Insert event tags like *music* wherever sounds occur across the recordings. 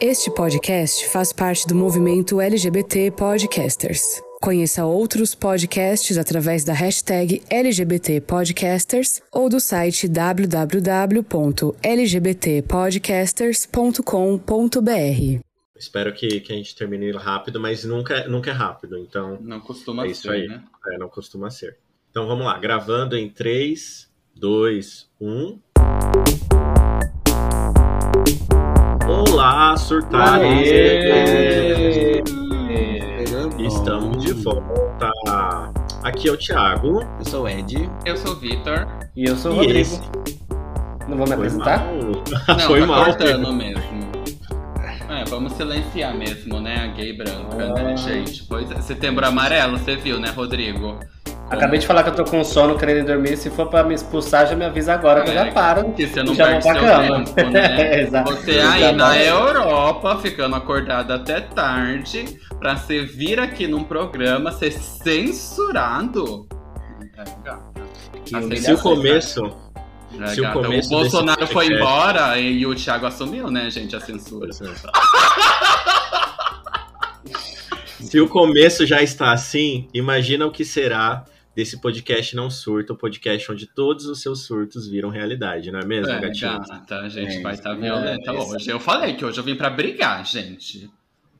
Este podcast faz parte do movimento LGBT Podcasters. Conheça outros podcasts através da hashtag LGBT Podcasters ou do site www.lgbtpodcasters.com.br. Espero que, que a gente termine rápido, mas nunca, nunca é rápido, então. Não costuma é isso ser, aí. né? É, não costuma ser. Então vamos lá, gravando em 3, 2, 1. Olá, surtados! Aê! Estamos de volta. Aqui é o Thiago. Eu sou o Ed. Eu sou o Vitor. E eu sou o E Rodrigo. esse Não vou me foi apresentar? mal. Não, *laughs* Foi tá mal. cortando mesmo. É, vamos silenciar mesmo, né? A gay branca, né, Ah. gente? Pois é. Setembro amarelo, você viu, né, Rodrigo? Acabei de falar que eu tô com sono, querendo dormir. Se for pra me expulsar, já me avisa agora que eu já É, paro. Porque você não Já perde seu cama. tempo, *laughs* né? Exato. Você aí na. Europa, ficando acordado até tarde, pra você vir aqui num programa, ser censurado. É, Assim, Se o começo. É, Se o gata. começo o Bolsonaro desse foi podcast- embora e, e o Thiago assumiu, né, gente, a censura. Se o começo já está assim, imagina o que será desse podcast não surto, o podcast onde todos os seus surtos viram realidade, não é mesmo, É, gatinho? gata, a gente É, vai estar isso. violenta É, hoje. Eu falei que hoje eu vim pra brigar, gente.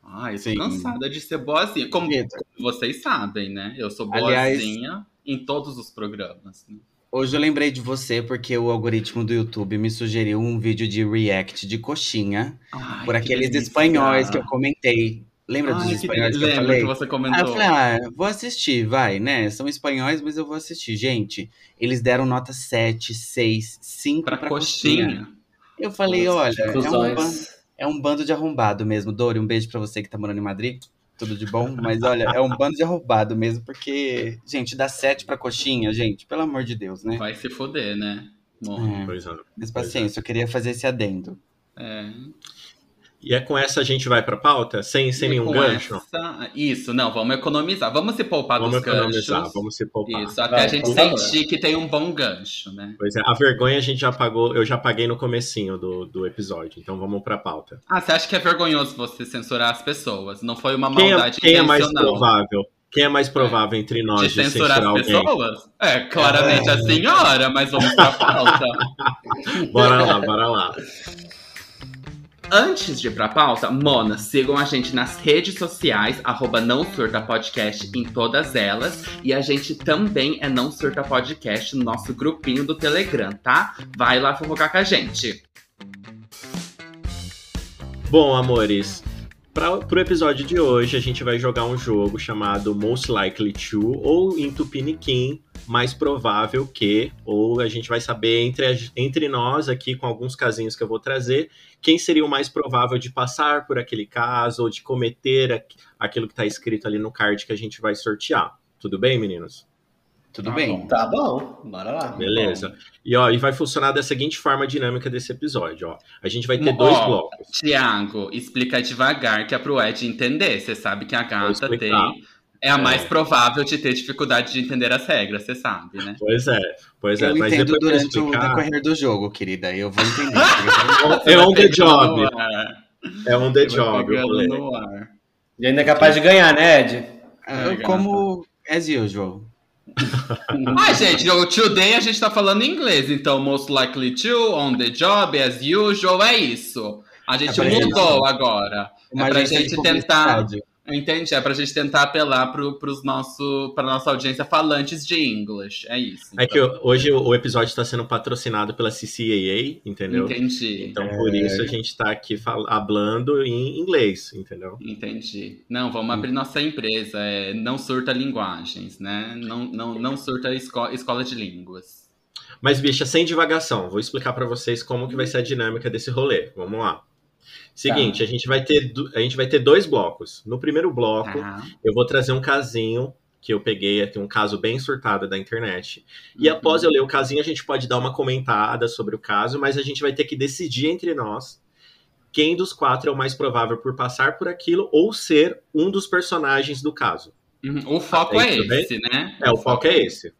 Ai, tô Sim. cansada de ser boazinha. Como vocês sabem, né? Eu sou Aliás- boazinha em todos os programas. né? Hoje eu lembrei de você porque o algoritmo do YouTube me sugeriu um vídeo de react de coxinha Ai, por que aqueles delícia. espanhóis que eu comentei. Lembra Ai, dos que espanhóis que, eu lembro falei? que você Aí comentou. eu falei, ah, vou assistir, vai, né? São espanhóis, mas eu vou assistir. Gente, eles deram nota 7, 6, 5 pra, pra, coxinha. coxinha. Eu falei, Nossa, olha, que é um, bando, é um bando de arrombado mesmo. Dori, um beijo pra você que tá morando em Madrid. Tudo de bom, mas olha, é um bando de arrombado mesmo, porque, gente, dá 7 pra coxinha, gente, pelo amor de Deus, né? Vai se foder, né? Bom, É, Pois é. mas paciência, eu queria fazer esse adendo. é. E é com essa a gente vai pra pauta? Sem, sem E nenhum gancho? essa- Isso, não, vamos economizar. Vamos se poupar Vamos dos economizar, ganchos. vamos se poupar. Isso, até Vai, a gente sentir que tem um bom gancho, né? Pois é, a vergonha a gente já pagou, eu já paguei no comecinho do, do episódio, então vamos pra pauta. Ah, você acha que é vergonhoso você censurar as pessoas? Não foi uma Quem é, maldade quem é mais provável? Quem é mais provável entre nós de de censurar, censurar as alguém? pessoas? É, claramente a senhora, mas vamos pra pauta. *laughs* Bora lá, bora lá. Antes de ir pra pauta, Mona, sigam a gente nas redes sociais, arroba Não Surta Podcast em todas elas. E a gente também é Não Surta Podcast no nosso grupinho do Telegram, tá? Vai lá fofocar com a gente. Bom, amores, para o episódio de hoje a gente vai jogar um jogo chamado Most Likely To, ou em Tupiniquim, mais provável que, ou a gente vai saber entre, a- entre nós aqui, com alguns casinhos que eu vou trazer, quem seria o mais provável de passar por aquele caso, ou de cometer aqu- aquilo que está escrito ali no card que a gente vai sortear. Tudo bem, meninos? Tudo Tá bem? bom. Tá bom, bora lá. Beleza. E, ó, e vai funcionar da seguinte forma a dinâmica desse episódio, ó. A gente vai ter dois blocos. Tiago, explica devagar que é pro Ed entender. Você sabe que a gata tem. É a É. mais provável de ter dificuldade de entender as regras, você sabe, né? Pois é, pois é. eu Mas entendo durante o explicar, decorrer do jogo, querida. Eu vou entender. *laughs* É on the job. É on the job. o. E ainda é capaz de ganhar, né, Ed? eu gata. como as usual. Ai, *laughs* gente, o today a gente tá falando em inglês, então most likely to, on the job, as usual, é isso. A gente É mudou agora. Uma é pra gente tentar. Entendi, é pra gente tentar apelar pro, pros nosso, pra nossa audiência falantes de English. É isso. É que então. hoje o episódio está sendo patrocinado pela CCAA, entendeu? Entendi. Então por isso a gente tá aqui fal- hablando em inglês, entendeu? Entendi. Não, vamos abrir nossa empresa. É, não surta linguagens, né? Não, não, não surta esco- escola de línguas. Mas, bicha, sem divagação, vou explicar pra vocês como que vai ser a dinâmica desse rolê. Vamos lá. Seguinte, a, gente vai ter, a gente vai ter dois blocos. No primeiro bloco, Tá. eu vou trazer um casinho que eu peguei aqui, um caso bem surtado da internet. E após eu ler o casinho, a gente pode dar uma comentada sobre o caso, mas a gente vai ter que decidir entre nós quem dos quatro é o mais provável por passar por aquilo ou ser um dos personagens do caso. Uhum. O foco Até é aí, tudo bem? esse, né? É, o foco é esse,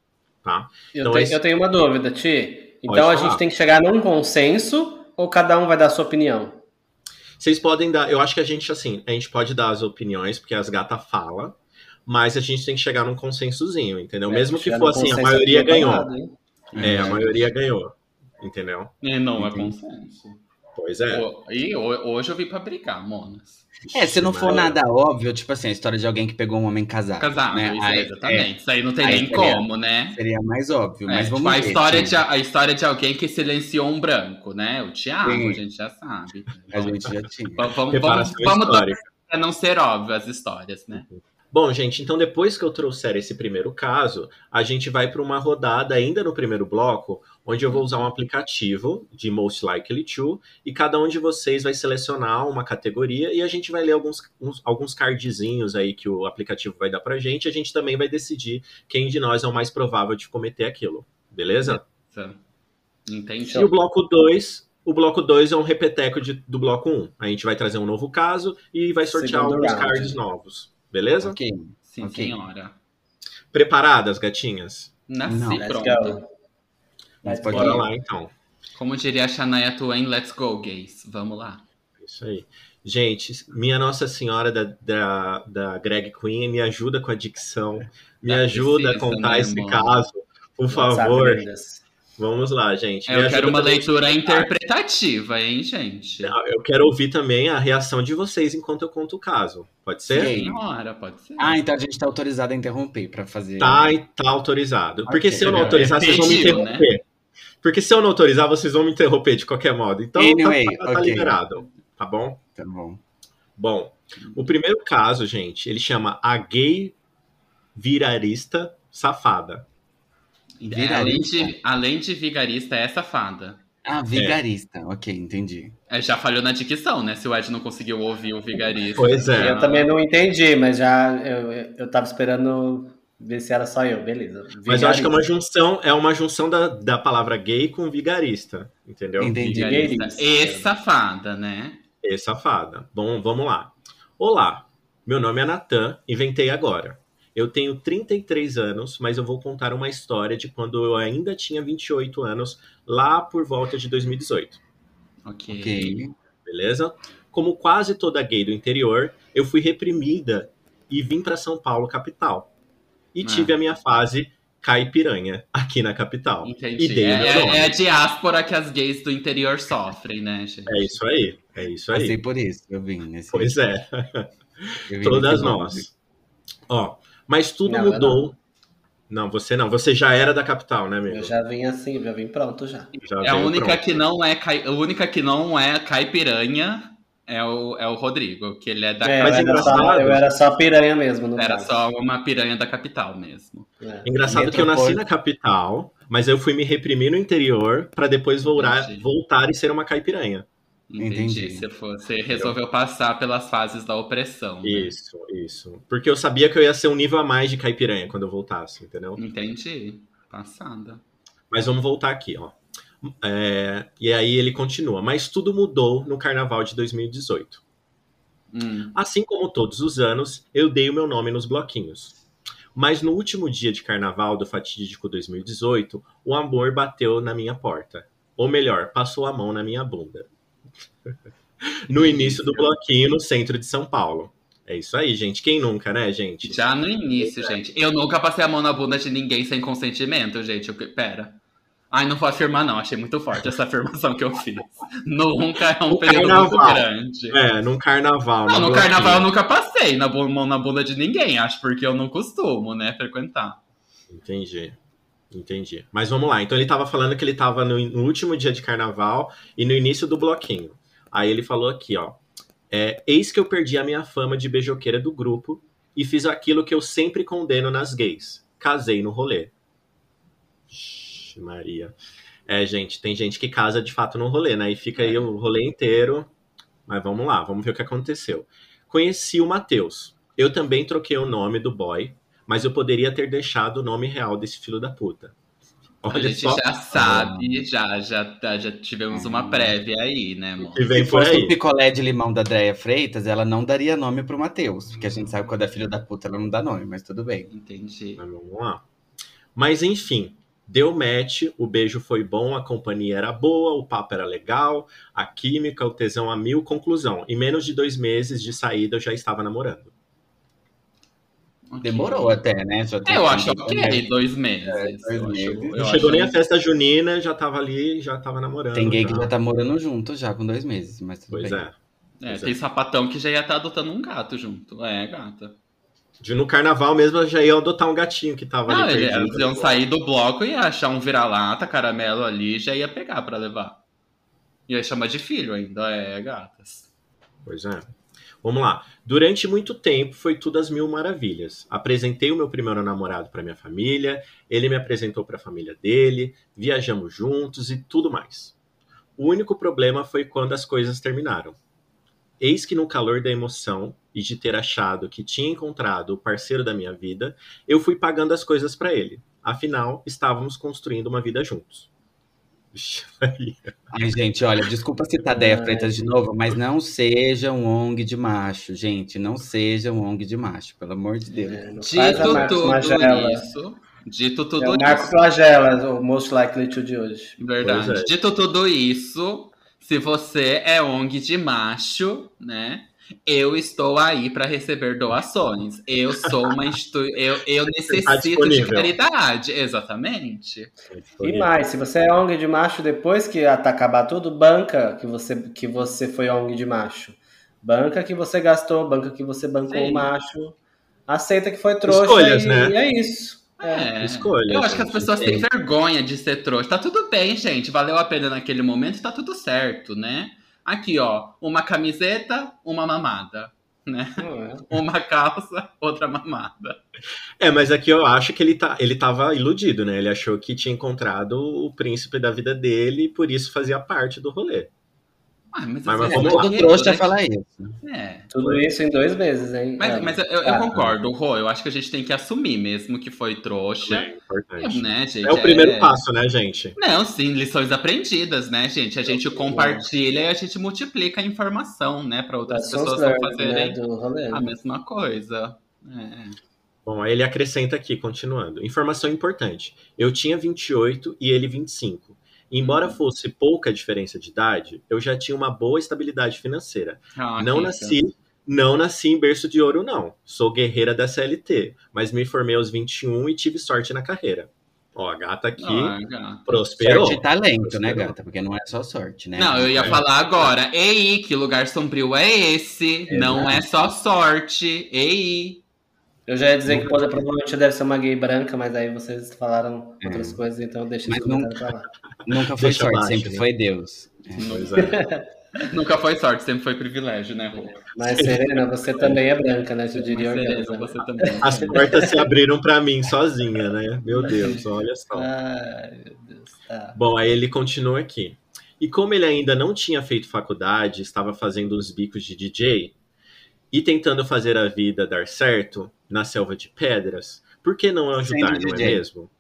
tá? Eu, Então, tenho, esse- eu tenho uma dúvida, Ti. Então Pode a falar. gente tem que chegar num consenso ou cada um vai dar a sua opinião? Vocês podem dar. Eu acho que a gente, assim, a gente pode dar as opiniões, porque as gatas falam, mas a gente tem que chegar num consensozinho, entendeu? É, Mesmo que for assim, a maioria é ganhou. hein? É, a maioria ganhou. Entendeu? E não é consenso. Pois é. E ho- hoje eu vim pra brigar, monas. É, se não for nada óbvio, tipo assim, a história de alguém que pegou um homem casado. Casado, né? isso, Aí, exatamente. Isso aí não tem Aí nem seria- como, né? é, seria mais óbvio, É, mas tipo, vamos a ver. história, sim. de, a história de alguém que silenciou um branco, né? O Thiago, Sim. a gente já sabe. A gente já tinha. Vamos, vamos, vamos, vamos pra não ser óbvio as histórias, né? Bom, gente, então depois que eu trouxer esse primeiro caso, a gente vai para uma rodada ainda no primeiro bloco, onde eu vou usar um aplicativo de Most Likely To, e cada um de vocês vai selecionar uma categoria e a gente vai ler alguns, uns- alguns cardzinhos aí que o aplicativo vai dar pra gente, e a gente também vai decidir quem de nós é o mais provável de cometer aquilo, beleza? Entendi. E o bloco 2, o bloco 2 é um repeteco de- do bloco 1. Um. A gente vai trazer um novo caso e vai sortear Segundo alguns round. cards novos, beleza? Ok. Sim, Ok. senhora. Preparadas, gatinhas? Nasci Não, Let's pronta. Mas Let's pode go. Bora lá, então. Como diria a Shania Twain, let's go, gays. Vamos lá. Isso aí. Gente, minha Nossa Senhora da, da, da Greg Queen, me ajuda com a dicção, me Tá ajuda a contar né, esse irmão? caso. Por favor, vamos lá, gente. Me Eu quero uma leitura interpretativa, hein, gente? Eu quero ouvir também a reação de vocês enquanto eu conto o caso. Pode ser? Sim. Senhora, pode ser. Ah, então a gente tá autorizado a interromper pra fazer. Tá, e tá autorizado. Porque Ok. se eu não autorizar, vocês vão me Pediu, né? Porque se eu não autorizar, vocês vão me interromper de qualquer modo. Então, tá- Anyway, tá, tá ok. liberado. Tá bom? Tá bom. Bom, o primeiro caso, gente, ele chama A Gay Virarista Safada. É, além, de, além de vigarista, é safada. Ah, vigarista. Ok, entendi. É, já falhou na dicção, né? Se o Ed não conseguiu ouvir o vigarista. Pois é. Eu também não entendi, mas já eu, eu tava esperando ver se era só eu, beleza. Mas eu acho que é uma Vigarista. junção, é uma junção da, da palavra gay com vigarista, entendeu? Entendi. Vigarista. Vigarista. E safada, né? E safada. Bom, vamos lá. Olá, meu nome é Natan, inventei agora. Eu tenho 33 anos, mas eu vou contar uma história de quando eu ainda tinha 28 anos, lá por volta de 2018. Ok. Ok. beleza? Como quase toda gay do interior, eu fui reprimida e vim para São Paulo, capital. E Ah. tive a minha fase caipiranha aqui na capital. Entendi. E dei É, meu é- nome. é a diáspora que as gays do interior sofrem, né, gente? É isso aí, é isso Passei aí. por isso, eu vim nesse. Pois é, *laughs* todas nós. Ó, mas tudo Não, mudou. Não. você não. Você já era da capital, né, amigo? Eu já vim assim, já vim pronto já. Já É a única pronto. que não é a única que não é caipiranha é o, é o Rodrigo, que ele é da É, Mas eu, era só, engraçado. eu era só piranha mesmo, no era caso. só uma piranha da capital mesmo. É. Engraçado que eu nasci na capital, mas eu fui me reprimir no interior para depois voltar, Entendi. voltar e ser uma caipiranha. Entendi. Entendi. Você, for- você resolveu passar pelas fases da opressão. né? Isso, isso. Porque eu sabia que eu ia ser um nível a mais de caipiranha quando eu voltasse, entendeu? Entendi. Passada. Mas vamos voltar aqui, ó. É, e aí ele continua. Mas tudo mudou no carnaval de 2018. Hum. Assim como todos os anos, eu dei o meu nome nos bloquinhos. Mas no último dia de carnaval do fatídico 2018, o amor bateu na minha porta. Ou melhor, passou a mão na minha bunda. *laughs* no início do bloquinho no centro de São Paulo. É isso aí, gente. Quem nunca, né, gente? Já no início, gente. Eu nunca passei a mão na bunda de ninguém sem consentimento, gente. Eu, pera. Ai, não vou afirmar, não. Achei muito forte essa afirmação que eu fiz. Nunca é um No período muito carnaval. grande. É, num carnaval. Não, no carnaval eu nunca passei na mão na bunda de ninguém, acho, porque eu não costumo, né, frequentar. Entendi. Entendi. Mas vamos lá. Então ele tava falando que ele tava no, no último dia de carnaval e no início do bloquinho. Aí ele falou aqui, ó. É, Eis que eu perdi a minha fama de beijoqueira do grupo e fiz aquilo que eu sempre condeno nas gays. Casei no rolê. Maria. É, gente, tem gente que casa de fato no rolê, né? E fica aí o rolê inteiro. Mas vamos lá, vamos ver o que aconteceu. Conheci o Matheus. Eu também troquei o nome do boy, mas eu poderia ter deixado o nome real desse filho da puta. a Olha gente só já sabe, já, já, já tivemos uma prévia aí, né, amor? o que vem Se por fosse aí. o picolé de limão da Dréia Freitas, ela não daria nome pro Matheus. Porque a gente sabe que quando é filho da puta, ela não dá nome, mas tudo bem. Entendi. Mas vamos lá. Mas enfim, Deu match, o beijo foi bom, a companhia era boa, o papo era legal, a química, o tesão a mil. Conclusão: em menos de dois meses de saída eu já estava namorando. Demorou até, né? Já tem É, eu acho tempo ok, dois meses. É, dois meses. Não chegou nem a festa junina, já tava ali, já tava namorando. Tem gay que já tá morando junto já com dois meses, mas tudo Pois bem. é. É, Pois tem sapatão que já ia estar adotando um gato junto. É, gata. De no carnaval mesmo eu já ia adotar um gatinho que tava Não, ali perdido. eles iam sair do bloco e ia achar um vira-lata, caramelo ali, já ia pegar pra levar. E ia chamar de filho ainda, é, gatas. Pois é. Vamos lá. Durante muito tempo foi tudo às mil maravilhas. Apresentei o meu primeiro namorado para minha família, ele me apresentou para a família dele, viajamos juntos e tudo mais. O único problema foi quando as coisas terminaram. Eis que no calor da emoção e de ter achado que tinha encontrado o parceiro da minha vida, eu fui pagando as coisas para ele. Afinal, estávamos construindo uma vida juntos. *laughs* Ai, gente, olha, desculpa citar Deia Freitas de novo, mas não seja um ONG de macho, gente. Não seja um ONG de macho, pelo amor de Deus. É, Dito tudo Magela. isso. Dito É tudo o Marco isso. Flagela, o Most Likely to de hoje. Verdade. É. Dito tudo isso, se você é ONG de macho, né? Eu estou aí para receber doações. Eu sou uma instituição. Eu, eu necessito de caridade. Exatamente. E mais, se você é ONG de macho, depois que tá acabar tudo, banca que você, que você foi ONG de macho. Banca que você gastou, banca que você bancou Sim. o macho. Aceita que foi trouxa Escolhas, e né? é isso. É, escolha, Eu acho que as gente, pessoas têm vergonha de ser trouxa. Tá tudo bem, gente. Valeu a pena naquele momento, tá tudo certo, né? Aqui, ó, uma camiseta, uma mamada, né? É? Uma calça, outra mamada. É, mas aqui eu acho que ele, tá, ele tava iludido, né? Ele achou que tinha encontrado o príncipe da vida dele e por isso fazia parte do rolê. Ah, mas, Mas é lá. Todo trouxa né? fala isso. É. Tudo isso em dois meses, hein? Mas, É. mas eu, eu Ah, concordo, Rô. Eu acho que a gente tem que assumir mesmo que foi trouxa. É importante. né, gente? É o primeiro passo, né, gente? Não, sim, lições aprendidas, né, gente? A gente compartilha e a gente multiplica a informação, né, para outras pessoas né, fazerem rolê. a mesma coisa. É. Bom, aí ele acrescenta aqui, continuando. Informação importante. Eu tinha 28 e ele 25. Embora fosse pouca diferença de idade, eu já tinha uma boa estabilidade financeira. Ah, não Kika. nasci, não nasci em berço de ouro, não. Sou guerreira da CLT, mas me formei aos 21 e tive sorte na carreira. Ó, a gata aqui Ah, gata. prosperou. Sorte e talento, né, Prosperou. gata? Porque não é só sorte, né? Não, eu ia É. falar agora. Ei, que lugar sombrio é esse? Não é só sorte. Ei. Eu já ia dizer que pode, provavelmente deve ser uma gay branca, mas aí vocês falaram É. outras coisas, então deixa Mas esse não- comentário pra lá. *laughs* Nunca foi Deixa sorte, abaixo, sempre né? foi Deus. Pois é. *laughs* Nunca foi sorte, sempre foi privilégio, né, Rô? Mas Serena, você também é branca, né? Eu diria Mas. Serena, você também. As portas se abriram pra mim sozinha, né? Meu *laughs* Deus, olha só. Ai, meu Deus. Tá. Bom, aí ele continua aqui. E como ele ainda não tinha feito faculdade, estava fazendo uns bicos de DJ e tentando fazer a vida dar certo na selva de pedras, por que não ajudar, não é mesmo?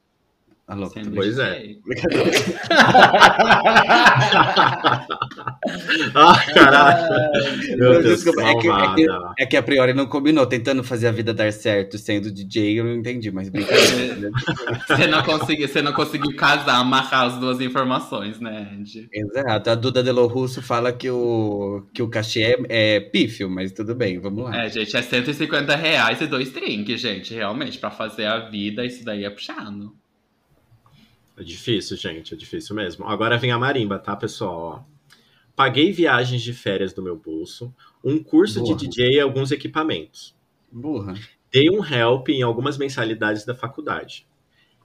Tá Pois é. *laughs* Ah, caralho! Meu Deus, Desculpa, é que, é, que, é que a priori não combinou, tentando fazer a vida dar certo sendo DJ, eu não entendi, mas brincadeira. *laughs* né? Você não, conseguiu, você não conseguiu casar, amarrar as duas informações, né, Andy? Exato, a Duda Delo Russo fala que o, que o cachê é, é pífio, mas tudo bem, vamos lá. É, gente, é 150 reais e dois drinks, gente. Realmente, pra fazer a vida, isso daí é puxado. É difícil, gente, é difícil mesmo. Agora vem a marimba, tá, pessoal? Ó. Paguei viagens de férias do meu bolso, um curso Boa. de DJ e alguns equipamentos. Burra. Dei um help em algumas mensalidades da faculdade.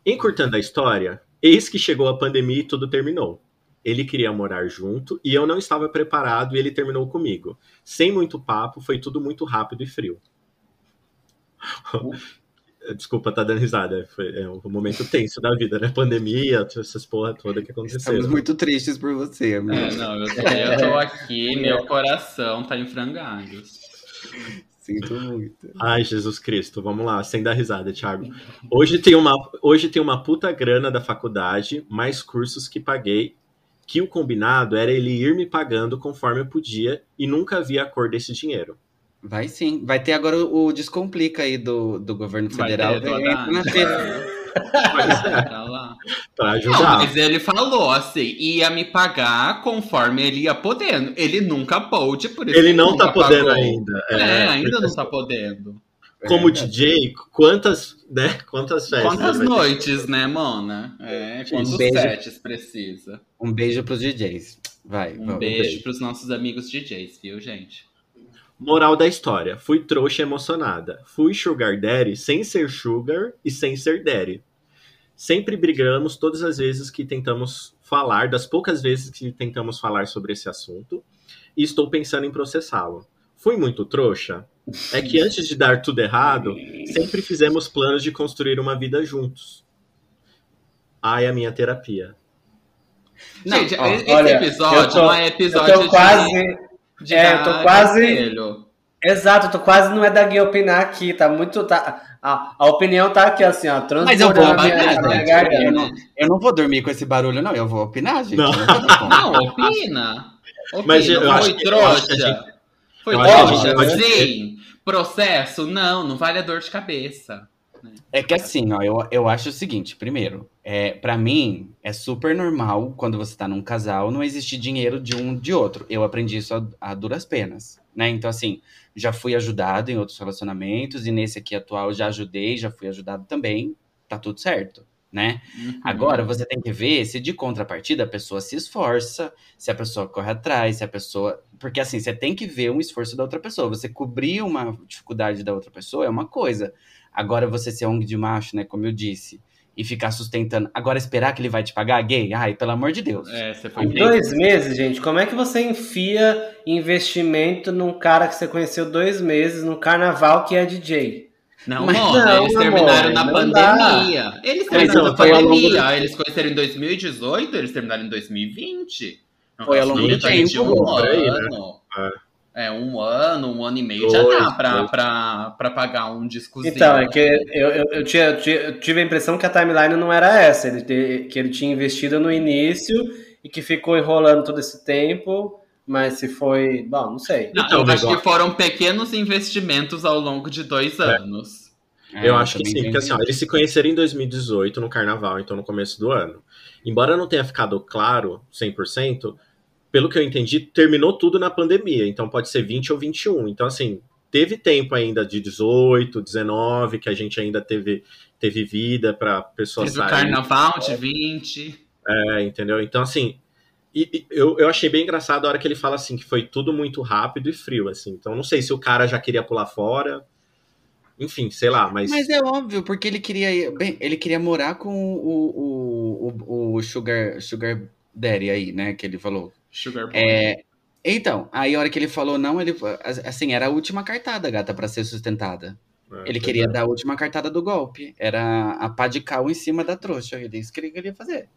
Encurtando a história, eis que chegou a pandemia e tudo terminou. Ele queria morar junto e eu não estava preparado e ele terminou comigo. Sem muito papo, foi tudo muito rápido e frio. Desculpa, tá dando risada. Foi é um momento tenso da vida, né? Pandemia, essas porra toda que Estamos aconteceram. muito tristes por você, amigo. É, não, eu tô, eu tô aqui, *laughs* meu coração tá em frangalhos. Sinto muito. Ai, Jesus Cristo, vamos lá, sem dar risada, Thiago. Hoje tem uma, hoje tem uma puta grana da faculdade, mais cursos que paguei, que o combinado era ele ir me pagando conforme eu podia e nunca vi a cor desse dinheiro. Vai sim. Vai ter agora o, o Descomplica aí do, do governo Vai federal. ter, Vai- na feira. *laughs* Mas é, Tá lá. pra Não, ajudar. mas ele falou assim, ia me pagar conforme ele ia podendo. Ele nunca pôde, por isso Ele não tá podendo pagou. ainda. É, ainda porque não tá podendo. Como É, DJ, quantas, né? Quantas festas? Quantas ter? noites, né, Mona? É, quantos beijo. sets precisa? Um beijo pros DJs. Vai, Um vamos. beijo, beijo. pros nossos amigos DJs, viu, gente? Moral da história. Fui trouxa emocionada. Fui sugar daddy sem ser sugar e sem ser daddy. Sempre brigamos todas as vezes que tentamos falar, das poucas vezes que tentamos falar sobre esse assunto, e estou pensando em processá-lo. Fui muito trouxa? É que antes de dar tudo errado, sempre fizemos planos de construir uma vida juntos. Ai, a minha terapia. Não, gente, ó, esse olha, episódio eu tô- não é Eu episódio tô quase. De, é, eu tô dar quase-. Exato, eu tô quase não é da Gui opinar aqui, tá muito. Tá, a, a opinião tá aqui, assim, ó. Mas eu vou opinar, gente. Eu não, eu não vou dormir com esse barulho, não. Eu vou opinar, gente. Não. Não. Não, opina. opina. Mas eu Foi eu trouxa. Foi eu acho que a gente trouxa, pode- sim. Processo? Não, não vale a dor de cabeça. É que assim, ó, eu, eu acho o seguinte, primeiro, é, para mim é super normal quando você tá num casal não existir dinheiro de um de outro. Eu aprendi isso a, a duras penas, né? Então assim, já fui ajudado em outros relacionamentos e nesse aqui atual já ajudei, já fui ajudado também, tá tudo certo, né? Uhum. Agora você tem que ver se de contrapartida a pessoa se esforça, se a pessoa corre atrás, se a pessoa. Porque assim, você tem que ver um esforço da outra pessoa. Você cobrir uma dificuldade da outra pessoa é uma coisa. Agora você ser ONG de macho, né? Como eu disse, e ficar sustentando. Agora esperar que ele vai te pagar gay? Ai, pelo amor de Deus. É, você foi Em dois meses, gente, como é que você enfia investimento num cara que você conheceu dois meses no carnaval que é DJ? Não, Mas não, eles amor, terminaram na não pandemia. Eles terminaram na foi ao longo pandemia. Eles conheceram em 2018, eles terminaram em 2020. É um Foi ao longo do tempo, um aí, né? ano. É, um ano, um ano e meio já Dois, dá pra, pra, pra pagar um discozinho. Então, é que eu, eu, eu, tinha, eu tive a impressão que a timeline não era essa, ele te- que ele tinha investido no início e que ficou enrolando todo esse tempo, mas se foi. Bom, não sei. Não, Então, eu acho negócio- que foram pequenos investimentos ao longo de dois anos. É, Eu acho que sim, porque assim, ó, eles se conheceram em 2018, no carnaval, então no começo do ano. Embora não tenha ficado claro 100%, pelo que eu entendi, terminou tudo na pandemia, então pode ser 20 ou 21. Então, assim, teve tempo ainda de 18, 19, que a gente ainda teve, teve vida pra pessoas Teve o saírem. carnaval de 20. É, entendeu? Então, assim, e- e eu, eu achei bem engraçado a hora que ele fala assim, que foi tudo muito rápido e frio, assim. Então, não sei se o cara já queria pular fora. Enfim, sei lá, mas. Mas é óbvio, porque ele queria. Bem, ele queria morar com o, o, o, o Sugar, Sugar Daddy aí, né? Que ele falou. Sugar Boy. É, então, aí a hora que ele falou não, ele assim, era a última cartada, gata, pra ser sustentada. é, Ele queria é. dar a última cartada do golpe. Era a pá de cal em cima da trouxa. Ele isso que ele queria fazer.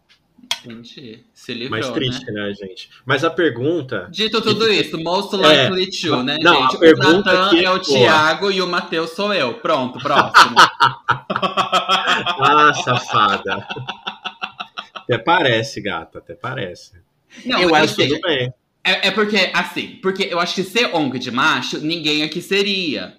Entendi. Se livrou, Mais né? triste, né? gente? Mas a pergunta. Dito tudo *laughs* isso, most likely to, né, Não, a gente? O pergunta Natan aqui é é o boa. Thiago e o Matheus sou eu. Pronto, próximo. *laughs* Ah, safada. Até parece, gata, até parece. Não, Eu acho assim, Tudo bem. É, é porque, assim, porque eu acho que ser ONG de macho, ninguém aqui seria.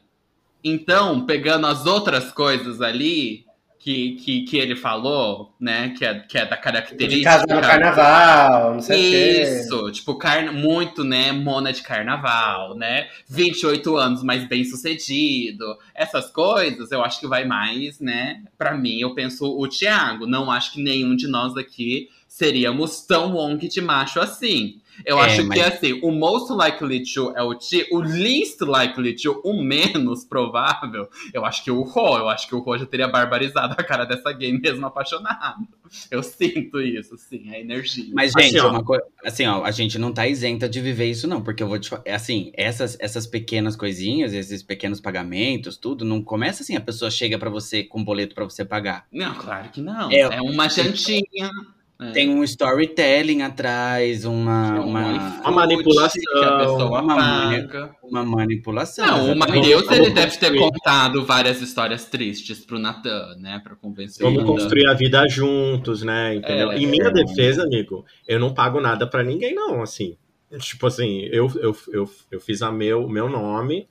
Então, pegando as outras coisas ali que, que, que ele falou, né, que é, que é da De característica... casar no carnaval, não sei o quê. Isso, tipo, carna, muito, né, mona de carnaval, né, 28 anos, mas bem sucedido, essas coisas, eu acho que vai mais, né, pra mim, eu penso o Thiago, não acho que nenhum de nós aqui seríamos tão de macho assim. Eu É, acho mas- que, assim, o most likely to é o Ti, o least likely to, o menos *laughs* provável, eu acho que o Rô, eu acho que o Rô já teria barbarizado a cara dessa gay mesmo apaixonado. Eu sinto isso, sim, a energia. Mas, Assim, gente, ó. uma coisa. Assim, ó, a gente não tá isenta de viver isso, não. Porque eu vou te falar. Assim, essas, essas pequenas coisinhas, esses pequenos pagamentos, tudo, não começa assim, a pessoa chega pra você com um boleto pra você pagar. Não, claro que não. É, É, uma jantinha. É. Tem um storytelling atrás, uma, uma, uma manipulação, que a pessoa uma paga. uma manipulação. Não, o. Matheus ele deve ter contado várias histórias tristes pro Natan, né? Pra convencer Vamos construir a vida juntos, né? Entendeu? É, em minha é. defesa, amigo, eu não pago nada pra ninguém, não, assim. Tipo assim, eu, eu, eu, eu fiz a meu, meu nome.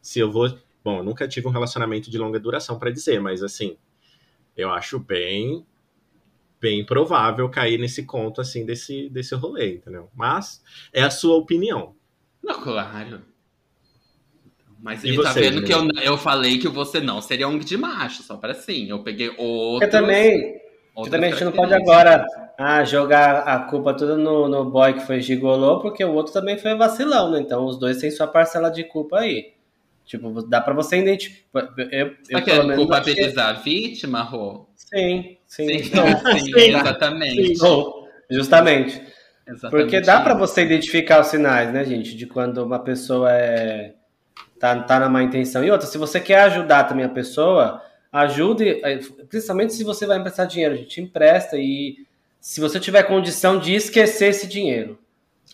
Se eu vou. Bom, eu nunca tive um relacionamento de longa duração pra dizer, mas assim. Eu acho bem bem provável cair nesse conto assim desse desse rolê, entendeu? Mas é a sua opinião. Não, claro. Mas ele tá você, vendo que eu, eu falei que você não seria um de macho, só para assim. Eu peguei outro. Porque também, porque também a gente não pode agora ah, jogar a culpa toda no, no boy que foi gigolô, porque o outro também foi vacilão, né? Então os dois têm sua parcela de culpa aí. Tipo, dá pra você identificar. Eu, eu, Você tá menos, acho que- culpabilizar a vítima, Rô? Sim, sim. Sim, Não, sim, Sim. exatamente. não, justamente. Exatamente Porque dá pra isso. você identificar os sinais, né, gente? De quando uma pessoa é tá, tá na má intenção. E outra, se você quer ajudar também a pessoa, ajude, eh, principalmente se você vai emprestar dinheiro, a gente empresta e se você tiver condição de esquecer esse dinheiro.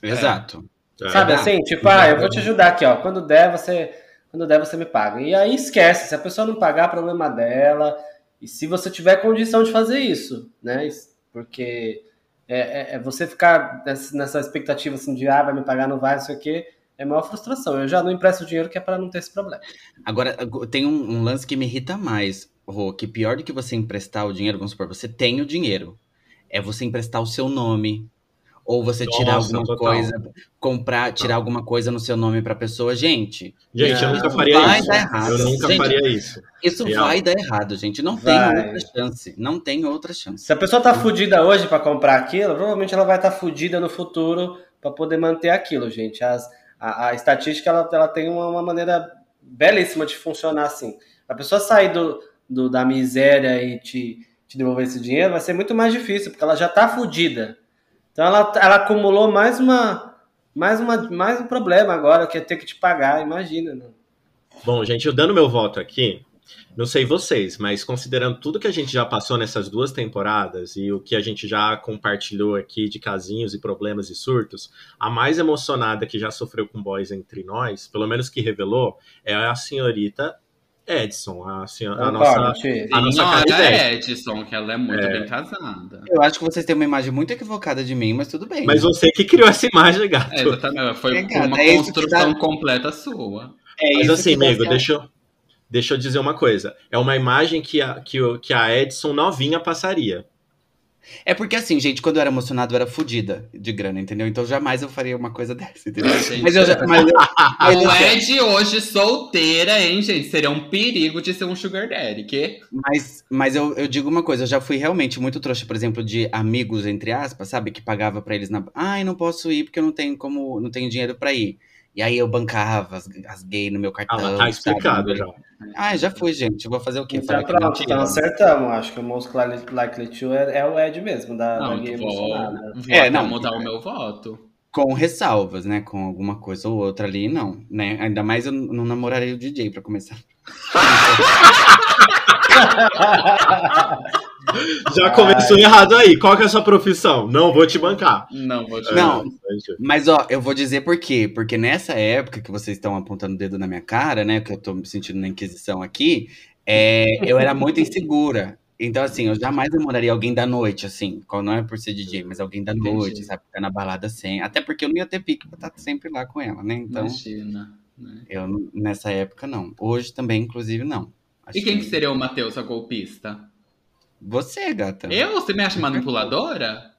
Exato. É. Sabe Exato. assim? Tipo, ah, eu vou te ajudar aqui, ó. Quando der, você. Quando der, você me paga. E aí esquece. Se a pessoa não pagar, problema dela. E se você tiver condição de fazer isso, né? Porque é, é- é você ficar nessa expectativa assim de ah, vai me pagar, não vai, não sei o quê, é maior frustração. Eu já não empresto dinheiro que é para não ter esse problema. Agora, tem um, um lance que me irrita mais, Rô, que pior do que você emprestar o dinheiro, vamos supor, você tem o dinheiro. É você emprestar o seu nome. Ou você tirar Nossa, alguma total. coisa, comprar, tirar alguma coisa no seu nome pra pessoa. Gente, Gente, eu nunca faria vai isso. dar errado. Eu nunca Gente, faria isso. isso Real. vai dar errado, gente. Não Vai. tem outra chance. Não tem outra chance. Se a pessoa tá fudida hoje para comprar aquilo, provavelmente ela vai estar fudida no futuro para poder manter aquilo, gente. As- a, a estatística ela, ela tem uma, uma maneira belíssima de funcionar assim. A pessoa sair do, do- da miséria e te, te devolver esse dinheiro vai ser muito mais difícil, porque ela já tá fudida. Então ela, ela acumulou mais uma mais uma mais um problema agora, que é ter que te pagar, imagina. Né? Bom, gente, eu dando meu voto aqui, não sei vocês, mas considerando tudo que a gente já passou nessas duas temporadas e o que a gente já compartilhou aqui de casinhos e problemas e surtos, a mais emocionada que já sofreu com boys entre nós, pelo menos que revelou, é a senhorita Edson, a, senhora, a Concordo, nossa. A nossa Senhora Canivete. Edson, que ela é muito É. bem casada. Eu acho que vocês têm uma imagem muito equivocada de mim, mas tudo bem. Mas você que criou essa imagem, gato. É, exatamente. Foi É, cara, uma é construção dá- completa sua. é Mas isso assim, amigo, deixa eu, deixa eu dizer uma coisa. É uma imagem que a, que, que a Edson novinha passaria. É porque assim, gente, quando eu era emocionado, eu era fodida de grana, entendeu? Então jamais eu faria uma coisa *laughs* dessa, entendeu? Gente, Mas eu já. Mas eu, mas Ed hoje solteira, hein, gente? Seria um perigo de ser um sugar daddy, que? Mas, mas eu, eu digo uma coisa, eu já fui realmente muito trouxa, por exemplo, de amigos, entre aspas, sabe? Que pagava pra eles na. Ai, não posso ir porque eu não tenho como. não tenho dinheiro pra ir. E aí eu bancava as, as gays no meu Ah, cartão. mas tá sabe? explicado já. Ah, já fui, gente. Eu vou fazer o quê? Então, Falar que pronto, então acertamos. Acho que o Most Likely To é, é o Ed mesmo, da, da Não, gay vou, É, não. mudar o meu voto. Com ressalvas, né? Com alguma coisa ou outra ali, não. Né? Ainda mais eu não namoraria o DJ pra começar. *laughs* *laughs* *laughs* Já começou errado aí. Qual que é a sua profissão? Não vou te bancar. Não, vou te Não. É, Mas, ó, eu vou dizer por quê. Porque nessa época que vocês estão apontando o dedo na minha cara, né? Que eu tô me sentindo na Inquisição aqui, é, eu era muito insegura. Então, assim, eu jamais namoraria alguém da noite, assim. qual- Não é por ser DJ, mas alguém da Entendi. noite, sabe? Ficar na balada sem. Até porque eu não ia ter pique pra estar sempre lá com ela, né? Então, Imagina. né? eu nessa época, não. Hoje também, inclusive, não. Acho E quem que seria o Matheus, a golpista? Você, gata. Eu? Você me acha manipuladora?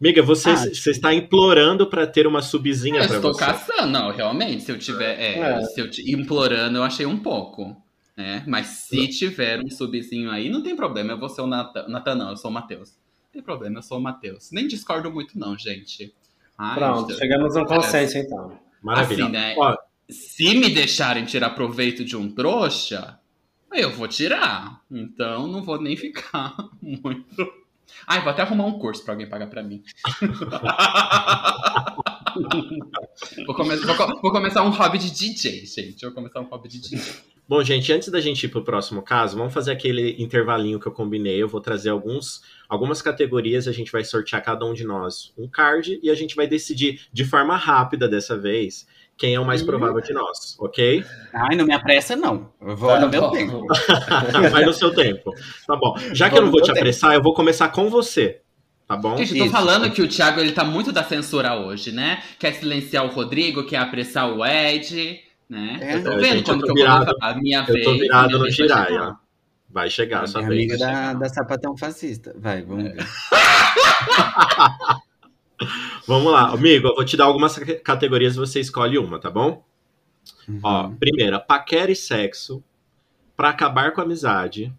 Amiga, você, Ah, você está implorando pra ter uma subzinha Eu pra estou você. caçando. Não, realmente, se eu tiver. é, É. Se eu te- implorando, eu achei um pouco. Né? Mas se tiver um subzinho aí, não tem problema. Eu vou ser o Natan. Natan, não, eu sou o Matheus. Não tem problema, eu sou o Matheus. Nem discordo muito, não, gente. Ai, Pronto, Deus. chegamos a um consenso então. Maravilha. Assim, né? Ó, Se me deixarem tirar proveito de um trouxa, eu vou tirar. Então não vou nem ficar *laughs* muito. Ai, vou até arrumar um curso pra alguém pagar pra mim. *laughs* vou, come- vou vou começar um hobby de DJ, gente. Vou começar um hobby de DJ. Bom, gente, antes da gente ir pro próximo caso, vamos fazer aquele intervalinho que eu combinei. Eu vou trazer alguns, algumas categorias, a gente vai sortear cada um de nós um card e a gente vai decidir de forma rápida dessa vez quem é o mais provável de nós, ok? Ai, não me apressa, não. Eu vou Tá no meu bom. tempo. *laughs* Vai no seu tempo. Tá bom. Já que Vou eu não vou te tempo. apressar, eu vou começar com você. Tá bom? Gente, eu tô falando que o Thiago ele tá muito da censura hoje, né? Quer silenciar o Rodrigo, quer apressar o Ed, né? É. eu tô É, vendo gente, eu quando tô que eu virado- vou falar a minha Eu vez. tô a virado no Jiraya. chegar. Vai chegar a sua É vez. amiga da, da sapatão fascista. Vai, vamos ver. *laughs* Vamos lá, amigo, eu vou te dar algumas ca- categorias e você escolhe uma, tá bom? Ó, Uhum. primeira, paquera e sexo. Pra acabar com a amizade.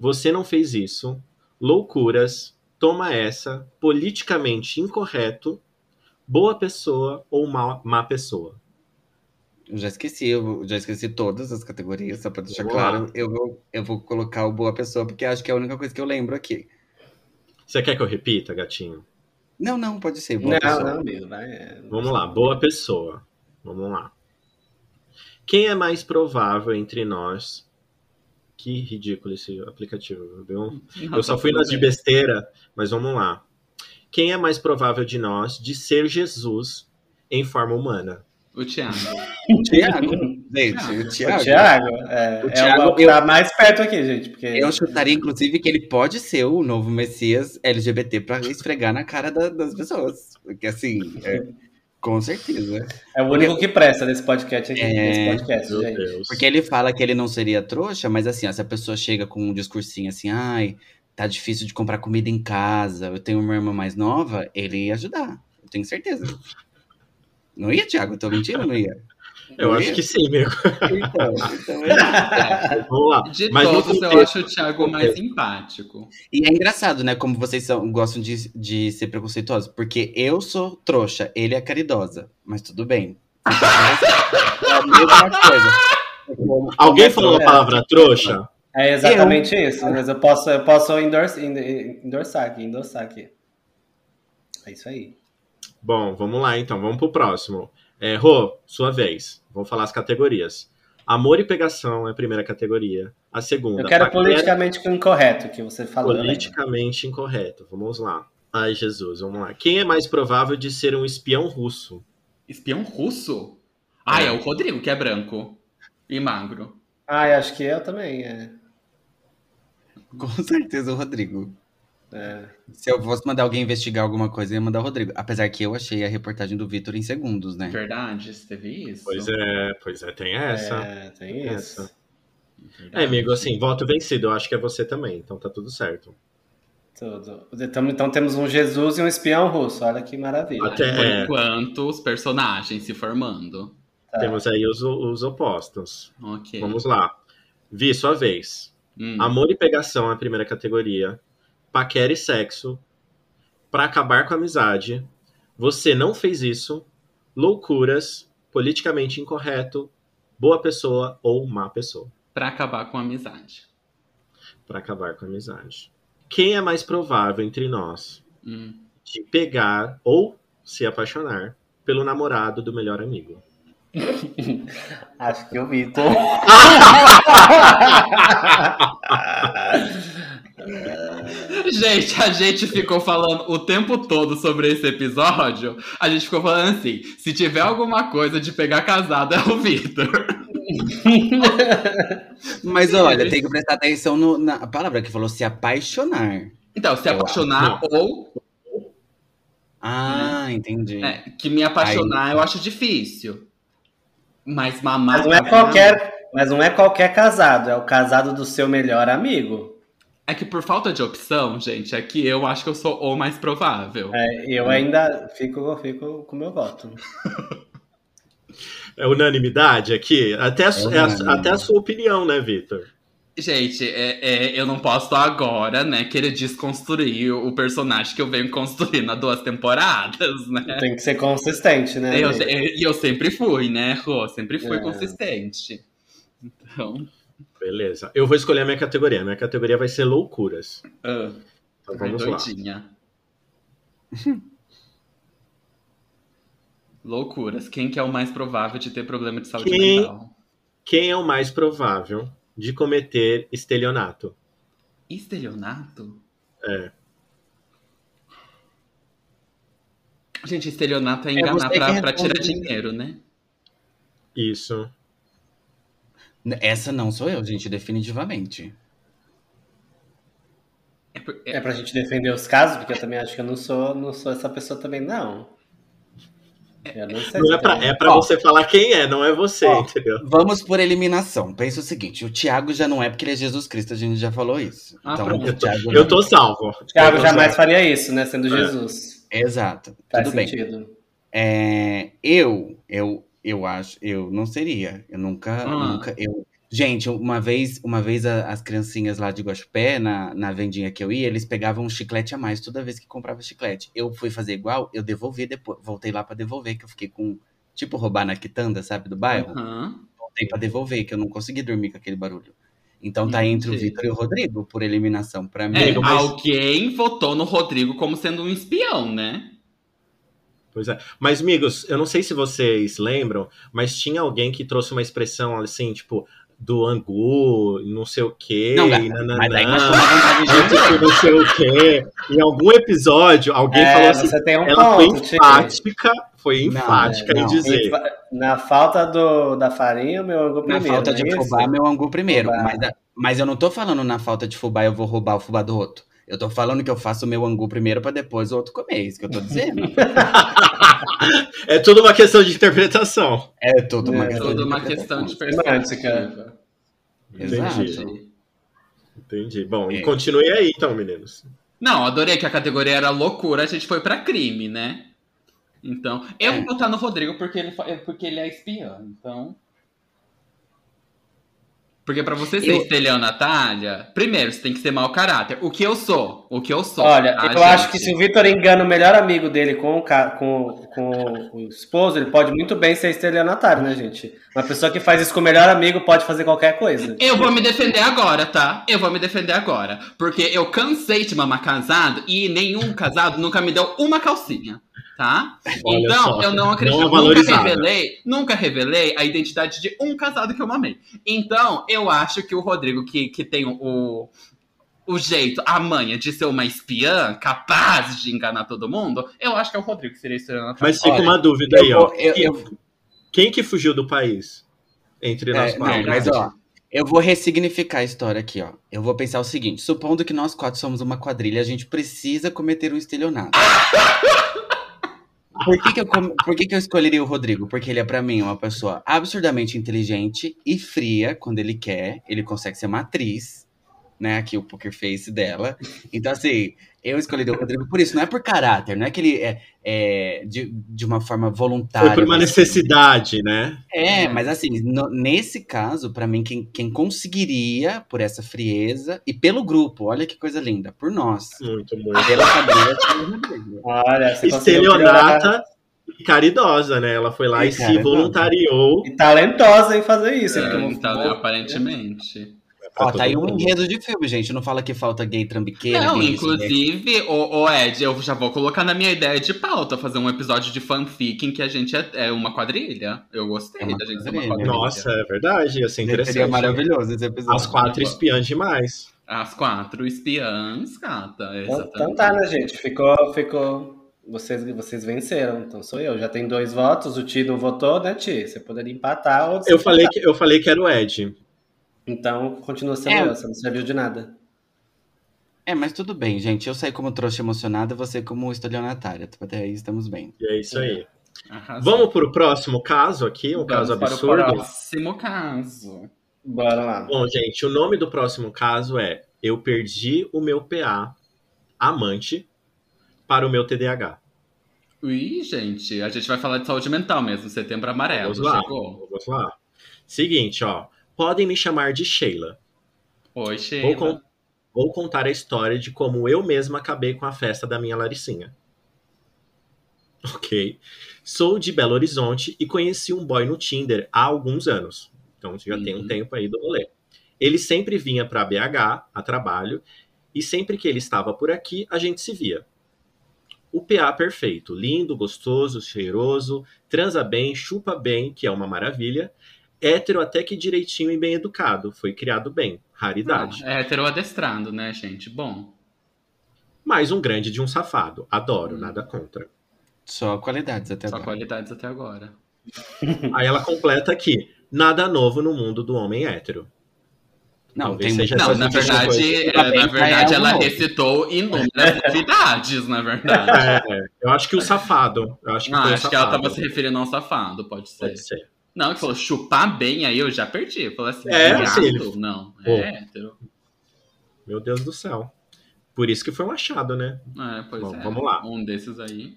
Você não fez isso. Loucuras. Toma essa. Politicamente incorreto. Boa pessoa ou má, má pessoa. Eu já esqueci, eu já esqueci todas as categorias, só pra deixar Vamos lá. claro. Eu vou, eu vou colocar o boa pessoa, porque acho que é a única coisa que eu lembro aqui. Você quer que eu repita, gatinho? Não, não, pode ser. Boa Não, pessoa. não, amigo. Vai, é- Vamos lá, boa pessoa. Vamos lá. Quem é mais provável entre nós? Que ridículo esse aplicativo, viu? Eu só fui nas de besteira, mas vamos lá. Quem é mais provável de nós de ser Jesus em forma humana? O Thiago. O Thiago, gente, o O Thiago. Thiago, é, O é Thiago, o que tá mais perto aqui, gente. Porque Eu chutaria, inclusive, que ele pode ser o novo Messias LGBT pra esfregar na cara da- das pessoas. Porque, assim, é, com certeza. é o único que presta nesse podcast aqui. É, nesse podcast. Porque ele fala que ele não seria trouxa, mas assim, ó, se a pessoa chega com um discursinho assim, ai, tá difícil de comprar comida em casa, eu tenho uma irmã mais nova, ele ia ajudar. Eu tenho certeza. Não ia, Thiago? Eu tô mentindo, não ia? Eu acho que sim, amigo. Então, então é. *laughs* Vamos lá. De Mas todos, eu acho o Thiago mais simpático. E é engraçado, né, como vocês são, gostam de, de ser preconceituosos. Porque eu sou trouxa, ele é caridosa. Mas tudo bem. É a mesma coisa. Alguém falou a É. palavra trouxa? É exatamente isso. Mas eu posso, eu posso endorse, en- endossar aqui, endossar aqui. É isso aí. Bom, vamos lá então, vamos pro próximo. É, Rô, sua vez. Vamos falar as categorias. Amor e pegação é a primeira categoria. A segunda, Eu quero paquera- politicamente incorreto que você falou. né? politicamente incorreto. Vamos lá. Ai, Jesus, vamos lá. Quem é mais provável de ser um espião russo? Espião russo? Ah, é o Rodrigo, que é branco e magro. Ah, acho que eu também. É. Com certeza o Rodrigo. É. Se eu fosse mandar alguém investigar alguma coisa, eu ia mandar o Rodrigo. Apesar que eu achei a reportagem do Vitor em segundos, né? Verdade, você teve isso? Pois é, pois é, tem essa. É, tem isso. Essa. Verdade. É, amigo, assim, voto vencido. Eu acho que é você também, então tá tudo certo. Tudo. Então, então temos um Jesus e um espião russo. Olha que maravilha. Até- Por É. enquanto, os personagens se formando. Tá. Temos aí os, os opostos. Ok. Vamos lá. Vi, sua vez. Hum. Amor e pegação é a primeira categoria. Paquera e sexo. Pra acabar com a amizade. Você não fez isso. Loucuras. Politicamente incorreto. Boa pessoa ou má pessoa. Pra acabar com a amizade. Pra acabar com a amizade. Quem é mais provável entre nós Hum. de pegar ou se apaixonar pelo namorado do melhor amigo? *laughs* Acho que eu vi. *laughs* *laughs* Gente, a gente ficou falando o tempo todo sobre esse episódio. A gente ficou falando assim: se tiver alguma coisa de pegar casado, é o Vitor. *laughs* Mas olha, tem que prestar atenção no- na palavra que falou se apaixonar. Então, se apaixonar ou Ah, entendi. é, que me apaixonar eu acho difícil. Mas mamar. Mas não é qualquer, mas não é qualquer casado, é o casado do seu melhor amigo. É que por falta de opção, gente, é que eu acho que eu sou o mais provável. É, eu ainda fico, fico com o meu voto. É unanimidade aqui? Até a, é a- unânime. até a sua opinião, né, Vitor? Gente, é, é, eu não posso agora, né, querer desconstruir o personagem que eu venho construindo há duas temporadas, né? Tem que ser consistente, né? Eu, amigo? e eu sempre fui, né, Rô? Sempre fui É. consistente. Então. Beleza. Eu vou escolher a minha categoria. Minha categoria vai ser loucuras. ah, Então ai, vamos lá. doidinha. *laughs* Loucuras. Quem que é o mais provável de ter problema de saúde Quem? mental? Quem é o mais provável de cometer estelionato? Estelionato? É. Gente, estelionato é É enganar que pra, pra tirar dinheiro, né? Isso. Essa não sou eu, gente, definitivamente. É por- É pra gente defender os casos, porque eu também acho que eu não sou, não sou essa pessoa também, não. Eu não é pra, é pra Ó. você falar quem é, não é você, Ó. entendeu? Vamos por eliminação. Pensa o seguinte: o Thiago já não é porque ele é Jesus Cristo, a gente já falou isso. Ah, então, pronto. o Thiago Eu não- tô salvo. O Thiago Eu tô jamais salvo. faria isso, né? Sendo É. Jesus. Exato. Faz Tudo bem. sentido. É, eu, eu, eu acho, eu não seria. Eu nunca, Ah. nunca, eu. Gente, uma vez, uma vez a- as criancinhas lá de Guaxupé, na, na vendinha que eu ia, eles pegavam um chiclete a mais toda vez que comprava chiclete. Eu fui fazer igual, eu devolvi depois, voltei lá pra devolver, que eu fiquei com, tipo, roubar na quitanda, sabe, do bairro. Aham. Voltei pra devolver, que eu não consegui dormir com aquele barulho. Então tá entre o Entendi. Vitor e o Rodrigo, por eliminação. Pra mim, É, Amigo, mas- alguém votou no Rodrigo como sendo um espião, né? Pois é. Mas, amigos, eu não sei se vocês lembram, mas tinha alguém que trouxe uma expressão assim, tipo, do angu, não sei o quê, Não, e nananã, mas aí de não sei o quê. Em algum episódio, alguém É, falou assim, você tem um ela foi ponto, Titi. enfática, foi Não, enfática em não. dizer. Na falta do, da farinha, o meu angu Na primeiro. falta não de é fubá, meu angu primeiro. Fubá. Mas, mas eu não tô falando na falta de fubá, eu vou roubar o fubá do outro. Eu tô falando que eu faço o meu angu primeiro pra depois o outro comer. É isso que eu tô dizendo. *laughs* É tudo uma questão de interpretação. é tudo uma É, questão Toda de uma questão de perspectiva. Exato. Entendi. Entendi. Bom, É. e continue aí então, meninos. Não, adorei que a categoria era loucura, a gente foi pra crime, né? Então, eu É. vou botar no Rodrigo porque ele, porque ele é espião, então... Porque pra você ser Eu- estelhão Natália, primeiro, você tem que ser mau caráter. O que eu sou, o que eu sou. Olha, tá, eu gente? acho que se o Vitor engana o melhor amigo dele com o, com, com o esposo, ele pode muito bem ser estelionatário, né, gente? Uma pessoa que faz isso com o melhor amigo pode fazer qualquer coisa. Eu vou me defender agora, tá? Eu vou me defender agora. Porque eu cansei de mamar casado e nenhum casado nunca me deu uma calcinha, tá? Olha então, só, eu não acredito. não é nunca revelei, nunca revelei a identidade de um casado que eu mamei. Então, eu acho que o Rodrigo, que, que tem o, o jeito, a manha de ser uma espiã, capaz de enganar todo mundo, eu acho que é o Rodrigo que seria espiã. Mas fica Olha, uma dúvida eu aí, vou- ó. eu- Quem, eu- quem que fugiu do país? Entre nós É, quatro. não, mas ó, eu vou ressignificar a história aqui, ó. Eu vou pensar o seguinte: supondo que nós quatro somos uma quadrilha, a gente precisa cometer um estelionato. *laughs* Por que, que, eu, por que, que eu escolheria o Rodrigo? Porque ele é, pra mim, uma pessoa absurdamente inteligente e fria quando ele quer. Ele consegue ser uma atriz, né? Aqui o poker face dela. Então, assim, eu escolheria o Rodrigo por isso. Não é por caráter, não é que ele é, é de, de uma forma voluntária. Foi por uma mas- necessidade, né? é, mas assim, no- nesse caso, pra mim, quem, quem conseguiria, por essa frieza, e pelo grupo, olha que coisa linda, por nós, Muito, muito. pela Rodrigo. Olha, você. Estelionata e caridosa, né? Ela foi lá E e se voluntariou. E talentosa em fazer isso. É, então, eu- aparentemente. Ó, tá aí um enredo de filme, gente, não fala que falta gay trambiqueira, Não, gay inclusive, o, o Ed, eu já vou colocar na minha ideia de pauta, fazer um episódio de fanfic em que a gente é, é uma quadrilha. Eu gostei É da gente ser uma quadrilha. Nossa, é verdade, ia ser interessante. Seria maravilhoso esse episódio. As quatro espiãs demais. As quatro espiãs, gata. Então, Exatamente. então tá, né, gente? Ficou, ficou. Vocês, vocês venceram, então sou eu. Já tem dois votos, o Ti não votou, né, Ti? Você poderia empatar ou Eu falei, que, eu falei que era o Ed. Então continua sendo É. eu, você não serviu de nada. É, mas tudo bem, gente, eu saí como trouxa emocionada, você como estelionatária, até aí estamos bem. E é isso aí. Arrasou. Vamos pro próximo caso aqui, um Vamos caso para o absurdo. próximo caso. Bora lá. Bom, gente, o nome do próximo caso é Eu perdi o meu PA amante para o meu TDAH. Ui, gente, a gente vai falar de saúde mental mesmo, setembro amarelo. Vamos lá. Chegou. Vamos lá. Seguinte, ó. Podem me chamar de Sheila. Oi, Vou, Sheila. con- vou contar a história de como eu mesma acabei com a festa da minha Laricinha. Ok. Sou de Belo Horizonte e conheci um boy no Tinder há alguns anos. Então já tem um Uhum. tempo aí do rolê. Ele sempre vinha para BH a trabalho e sempre que ele estava por aqui, a gente se via. O PA perfeito, lindo, gostoso, cheiroso, transa bem, chupa bem, que é uma maravilha. Hétero até que direitinho e bem educado, foi criado bem, raridade. Ah, é hétero adestrado, né, gente? Bom. Mais um grande de um safado. Adoro, nada contra. Só qualidades até Só agora. qualidades até agora. *laughs* *laughs* Aí ela completa aqui: nada novo no mundo do homem hétero. Não, Talvez tem seja Não, na verdade, é, na verdade é um ela novo. recitou inúmeras *laughs* novidades, na verdade. É, eu acho que o safado. Eu acho que Ah, acho que ela safado. tava se referindo ao safado, pode ser. Pode ser. Não, que falou chupar bem, aí eu já perdi. Eu falei assim, É, assim, ele- Não, Pô. é hétero. Meu Deus do céu. Por isso que foi um achado, né? É, pois Bom, é. vamos lá. Um desses aí.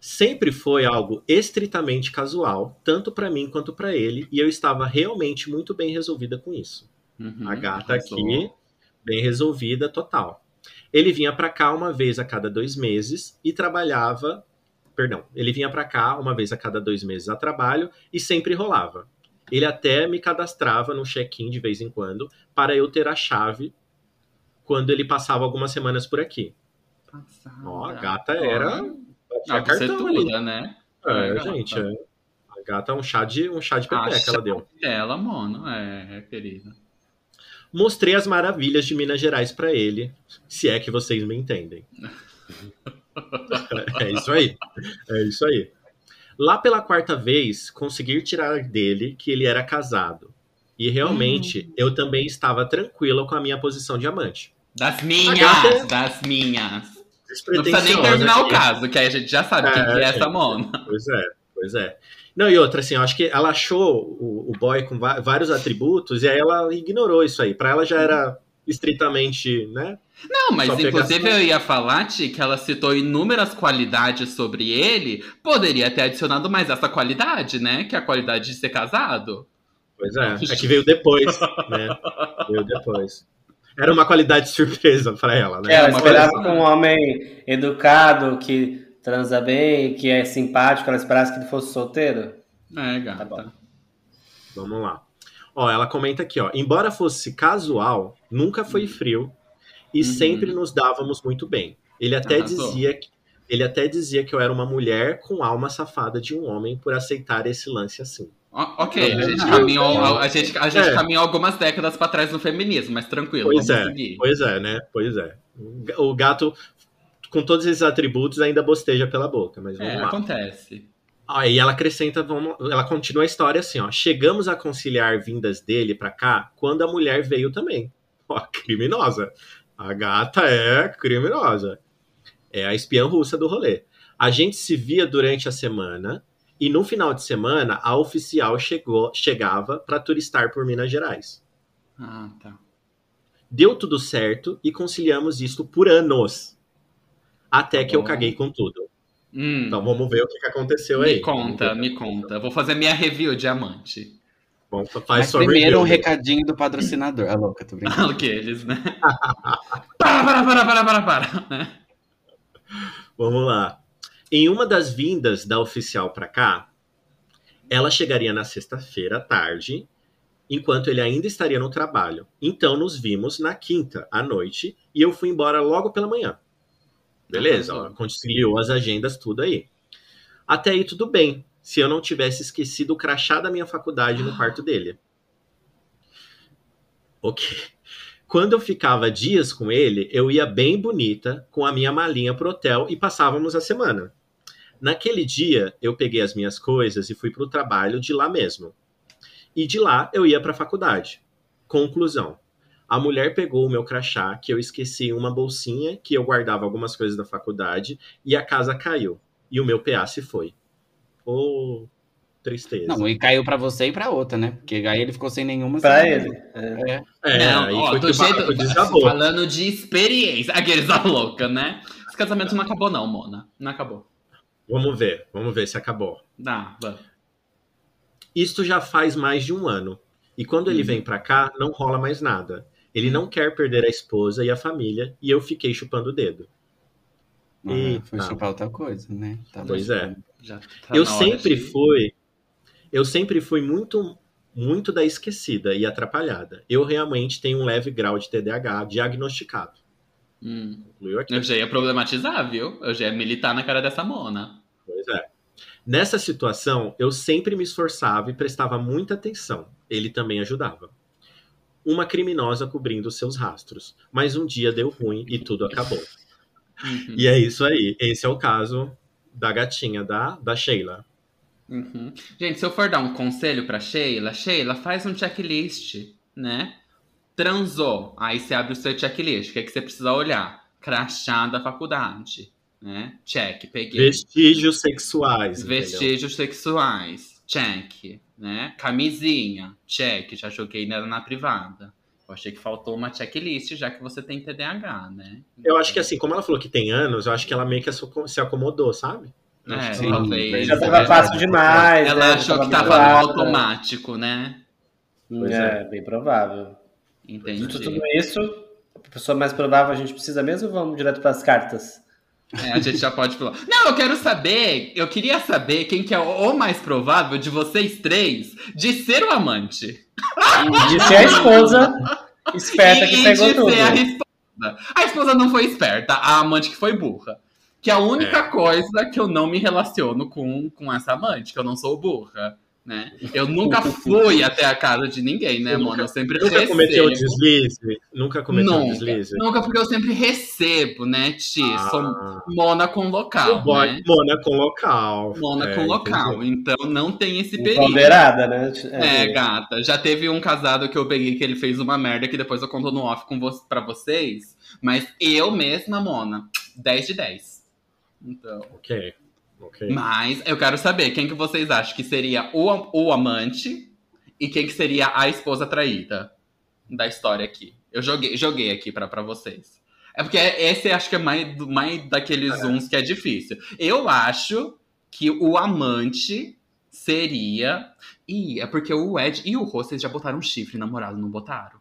Sempre foi algo estritamente casual, tanto pra mim quanto pra ele, e eu estava realmente muito bem resolvida com isso. Uhum, A gata arrasou. aqui, bem resolvida, total. Ele vinha pra cá uma vez a cada dois meses e trabalhava. Perdão, ele vinha pra cá uma vez a cada dois meses a trabalho e sempre rolava. Ele até me cadastrava no check-in de vez em quando para eu ter a chave quando ele passava algumas semanas por aqui. Passada. Ó, a gata era. Ah, Batia você cartão ali. tudo, né? É, É, gata. gente, é. A gata é um chá de, um chá de Ah, pepeca, ela deu. Ela, mano, é, é querida. Mostrei as maravilhas de Minas Gerais pra ele, se é que vocês me entendem. *laughs* é isso aí. É isso aí. Lá pela quarta vez, conseguir tirar dele que ele era casado. E realmente, Hum. eu também estava tranquila com a minha posição de amante. Das minhas, gata- das minhas. Não precisa nem terminar o aqui. caso, que aí a gente já sabe quem É, que é essa gente. mona. Pois é, pois é. Não, e outra, assim, eu acho que ela achou o, o boy com vários atributos e aí ela ignorou isso aí. Pra ela já era estritamente, né? Não, mas Só inclusive eu ia falar, Ti, que ela citou inúmeras qualidades sobre ele, poderia ter adicionado mais essa qualidade, né? Que é a qualidade de ser casado. Pois é, é que veio depois, né? Veio depois. Era uma qualidade surpresa pra ela, né? Ela uma esperava que um homem educado, que transa bem, que é simpático, ela esperasse que ele fosse solteiro? É, Tá gata. bom. Vamos lá. Ó, ela comenta aqui, ó. Embora fosse casual, nunca foi frio e Uhum. sempre nos dávamos muito bem. Ele até Arrasou. dizia que ele até dizia que eu era uma mulher com alma safada de um homem por aceitar esse lance assim. Ó, ok, a gente, caminhou, a gente, a gente É. caminhou algumas décadas pra trás no feminismo, mas tranquilo, Pois vamos é, seguir. pois é, né? Pois é. O gato, com todos esses atributos, ainda bosteja pela boca, mas vamos É, lá. acontece. Aí ela acrescenta, vamos, ela continua a história assim, ó. Chegamos a conciliar vindas dele pra cá quando a mulher veio também. Ó, criminosa. A gata é criminosa. É a espiã russa do rolê. A gente se via durante a semana e no final de semana a oficial chegou, chegava pra turistar por Minas Gerais. Ah, tá. Deu tudo certo e conciliamos isto por anos. Até Tá que eu caguei com tudo. Hum, Então vamos ver o que, que aconteceu aí. me conta, me conta. Vou fazer minha review diamante. Bom, faz Mas primeiro um recadinho do patrocinador. Ah, louca, tô brincando. *laughs* Aqueles, né? *laughs* para, para, para, para, para, para. Vamos lá. Em uma das vindas da oficial pra cá, ela chegaria na sexta-feira à tarde, enquanto ele ainda estaria no trabalho. Então nos vimos na quinta à noite e eu fui embora logo pela manhã. Beleza, ó, conciliou as agendas, tudo aí. Até aí tudo bem, se eu não tivesse esquecido o crachá da minha faculdade no quarto dele. Ok. Quando eu ficava dias com ele, eu ia bem bonita, com a minha malinha pro hotel e passávamos a semana. Naquele dia, eu peguei as minhas coisas e fui pro trabalho de lá mesmo. E de lá, eu ia pra faculdade. Conclusão. A mulher pegou o meu crachá, que eu esqueci em uma bolsinha, que eu guardava algumas coisas da faculdade, e a casa caiu. E o meu PA se foi. Ô, tristeza. Não, e caiu pra você e pra outra, né? Porque aí ele ficou sem nenhuma. Pra você- ele. É. É, não, aí ó, o jeito, falando de experiência. *laughs* Aqueles da louca, né? Esse casamento não acabou, não, Mona. Não acabou. Vamos ver, vamos ver se acabou. Dá, vamos. Isto já faz mais de um ano. E quando ele Uhum. vem pra cá, não rola mais nada. Ele não quer perder a esposa e a família, e eu fiquei chupando o dedo. Ah, foi Eita. chupar outra coisa, né? Tá Pois é. Já tá eu sempre de- fui. Eu sempre fui muito, muito da esquecida e atrapalhada. Eu realmente tenho um leve grau de TDAH diagnosticado. Hum. Eu já ia problematizar, viu? Eu já ia militar na cara dessa Mona. Pois é. Nessa situação, eu sempre me esforçava e prestava muita atenção. Ele também ajudava. Uma criminosa cobrindo seus rastros. Mas um dia deu ruim e tudo acabou. Uhum. E é isso aí. Esse é o caso da gatinha da, da Sheila. Uhum. Gente, se eu for dar um conselho pra Sheila, Sheila, faz um checklist, né? Transou. Aí você abre o seu checklist. O que, é que você precisa olhar? Crachá da faculdade. Né? Check, peguei. Vestígios sexuais. entendeu? Vestígios sexuais. Check. Né? Camisinha. Check. Já joguei nela na privada. Eu achei que faltou uma checklist, já que você tem TDAH, né? Eu acho que assim, como ela falou que tem anos, eu acho que ela meio que se acomodou, sabe? É, Sim, talvez. Já é tava fácil demais. Ela né? achou que tava no automático, né? Pois É, bem provável. Entendi. De tudo isso, a pessoa mais provável a gente precisa mesmo ou vamos direto para as cartas? É, a gente já pode falar. Não, eu quero saber, eu queria saber quem que é o o mais provável de vocês três de ser o amante. De ser a esposa *laughs* esperta e, que pegou de tudo. ser a esposa. A esposa não foi esperta, a amante que foi burra. Que é a única É. coisa que eu não me relaciono com, com essa amante, que eu não sou burra. Né? Eu nunca fui *laughs* até a casa de ninguém, né, Nunca- mano? Eu sempre Nunca cometeu recebo. deslize? Nunca cometeu Nunca. deslize? Nunca, porque eu sempre recebo, né, Ti? Sou Ah, mona com local, boy, né? Mona com local. Mona É, com local. entendi. Então não tem esse perigo. Empoderada, né? É, gata. Já teve um casado que eu peguei que ele fez uma merda que depois eu conto no off com vo pra vocês. Mas eu mesma, Mona, 10 de 10. Então. Ok, ok. Mas eu quero saber quem que vocês acham que seria o, o amante e quem que seria a esposa traída da história aqui. Eu joguei, joguei aqui pra, pra vocês. É porque esse acho que é mais, mais daqueles uns que é difícil. Eu acho que o amante seria. Ih, é porque o Ed e o Rô, vocês já botaram um chifre namorado, não botaram?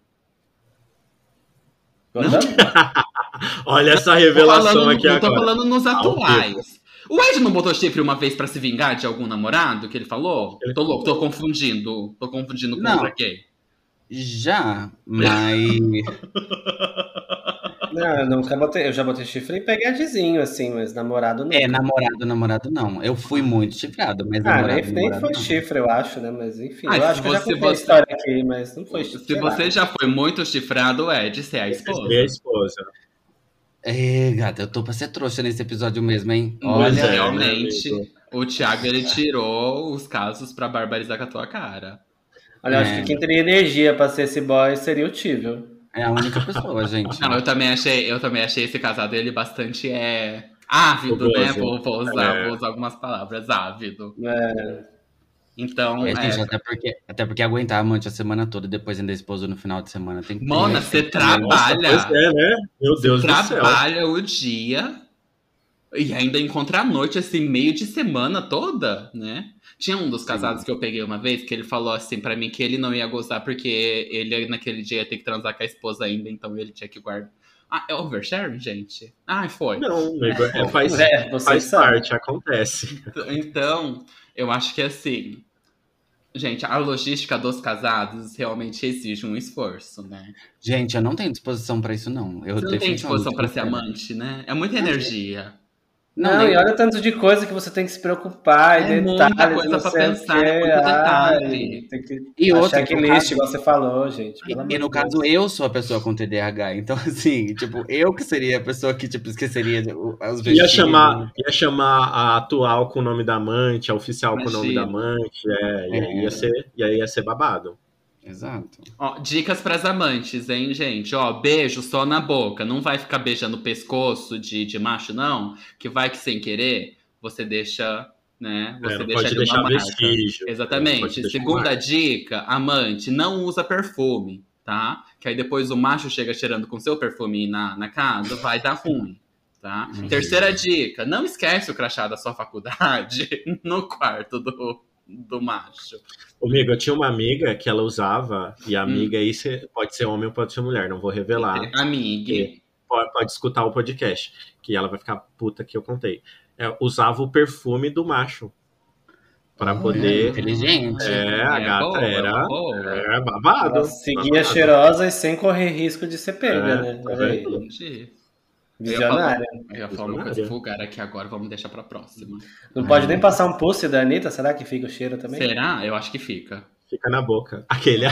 *laughs* Olha essa revelação falando, aqui eu tô agora. falando nos Ao atuais. O Ed não botou chifre uma vez pra se vingar de algum namorado que ele falou? Ele tô louco, tô confundindo. Tô confundindo com outra gay. Já, mas. *laughs* Não, eu nunca botei. Eu já botei chifre em pegadezinho, assim, mas namorado não. É, namorado, namorado não. Eu fui muito chifrado, mas Ah, namorado, nem, nem namorado foi não. chifre, eu acho, né? Mas enfim, Ah, eu se acho que eu já você- contei a você- história aqui, mas não foi Se sei lá. você já foi muito chifrado, Ed, você é a esposa. Minha esposa. É, gata, eu tô pra ser trouxa nesse episódio mesmo, hein? Mas Pois Olha, é, realmente, o Thiago ele tirou os casos pra barbarizar com a tua cara. Olha, eu acho É. que quem teria energia pra ser esse boy seria o Tívio. é a única pessoa, *laughs* gente. Não, eu também achei, eu também achei esse casado ele bastante é ávido, né? Fogoso. Vou, vou usar, É. vou usar algumas palavras, ávido. É, Então, É, é, até, porque, até porque aguentar a amante a semana toda e depois ainda esposo no final de semana tem que ter- Mona, você Nossa, trabalha. pois é, né? Meu Deus do céu. trabalha o dia e ainda encontra a noite, assim, meio de semana toda, né? Tinha um dos casados que eu peguei uma vez que ele falou assim pra mim que ele não ia gozar porque ele naquele dia ia ter que transar com a esposa ainda, então ele tinha que guardar. Ah, é oversharing, gente? Ah, foi. Não, amigo, é, faz, É, faz parte, acontece. Então, eu acho que assim. Gente, a logística dos casados realmente exige um esforço, né? Gente, eu não tenho disposição pra isso, não. Eu Você não tem disposição não ser amante, né? É muita energia. Não, nem- e olha tanto de coisa que você tem que se preocupar, É e muita detalhes, coisa não pra sei o pensar, é muito detalhe. Ai, Tem que E outra, no checklist, caso- igual você falou, gente. E, e no de caso, Deus. eu sou a pessoa com TDAH. Então, *laughs* assim, tipo, eu que seria a pessoa que, tipo, esqueceria o- os Ia vestígios. chamar, ia chamar a atual com o nome da amante, a oficial com o nome da Imagina. amante, é, e aí É. ia ser, e aí ia ser babado. Exato. Ó, dicas pras amantes, hein, gente? Ó, beijo só na boca. Não vai ficar beijando o pescoço de, de macho, não. Que vai que sem querer, você deixa, né? Você É, deixa pode ali deixar uma marca. vestígio. É, Exatamente. pode deixar Segunda marca. dica, amante, não usa perfume, tá? Que aí depois o macho chega cheirando com seu perfume na, na casa, vai dar ruim, tá? Terceira dica, não esquece o crachá da sua faculdade *laughs* no quarto do, do macho. Amigo, eu tinha uma amiga que ela usava, e Hum. a amiga aí cê- pode ser homem ou pode ser mulher, não vou revelar. Amiga. Pode, pode escutar o podcast, que ela vai ficar puta que eu contei. É, usava o perfume do macho. Pra Olha, poder. Inteligente. É, a É gata boa, é era. boa. É babado. Ela seguia babado. cheirosa e sem correr risco de ser pega, É, né? Aí. Entendi. Visionária. Eu ia falar uma coisa vulgar aqui agora, vamos deixar pra próxima. Não pode nem passar um pulse da Anitta, será que fica o cheiro também? Será? Eu acho que fica. Fica na boca. *laughs* Aquele. É.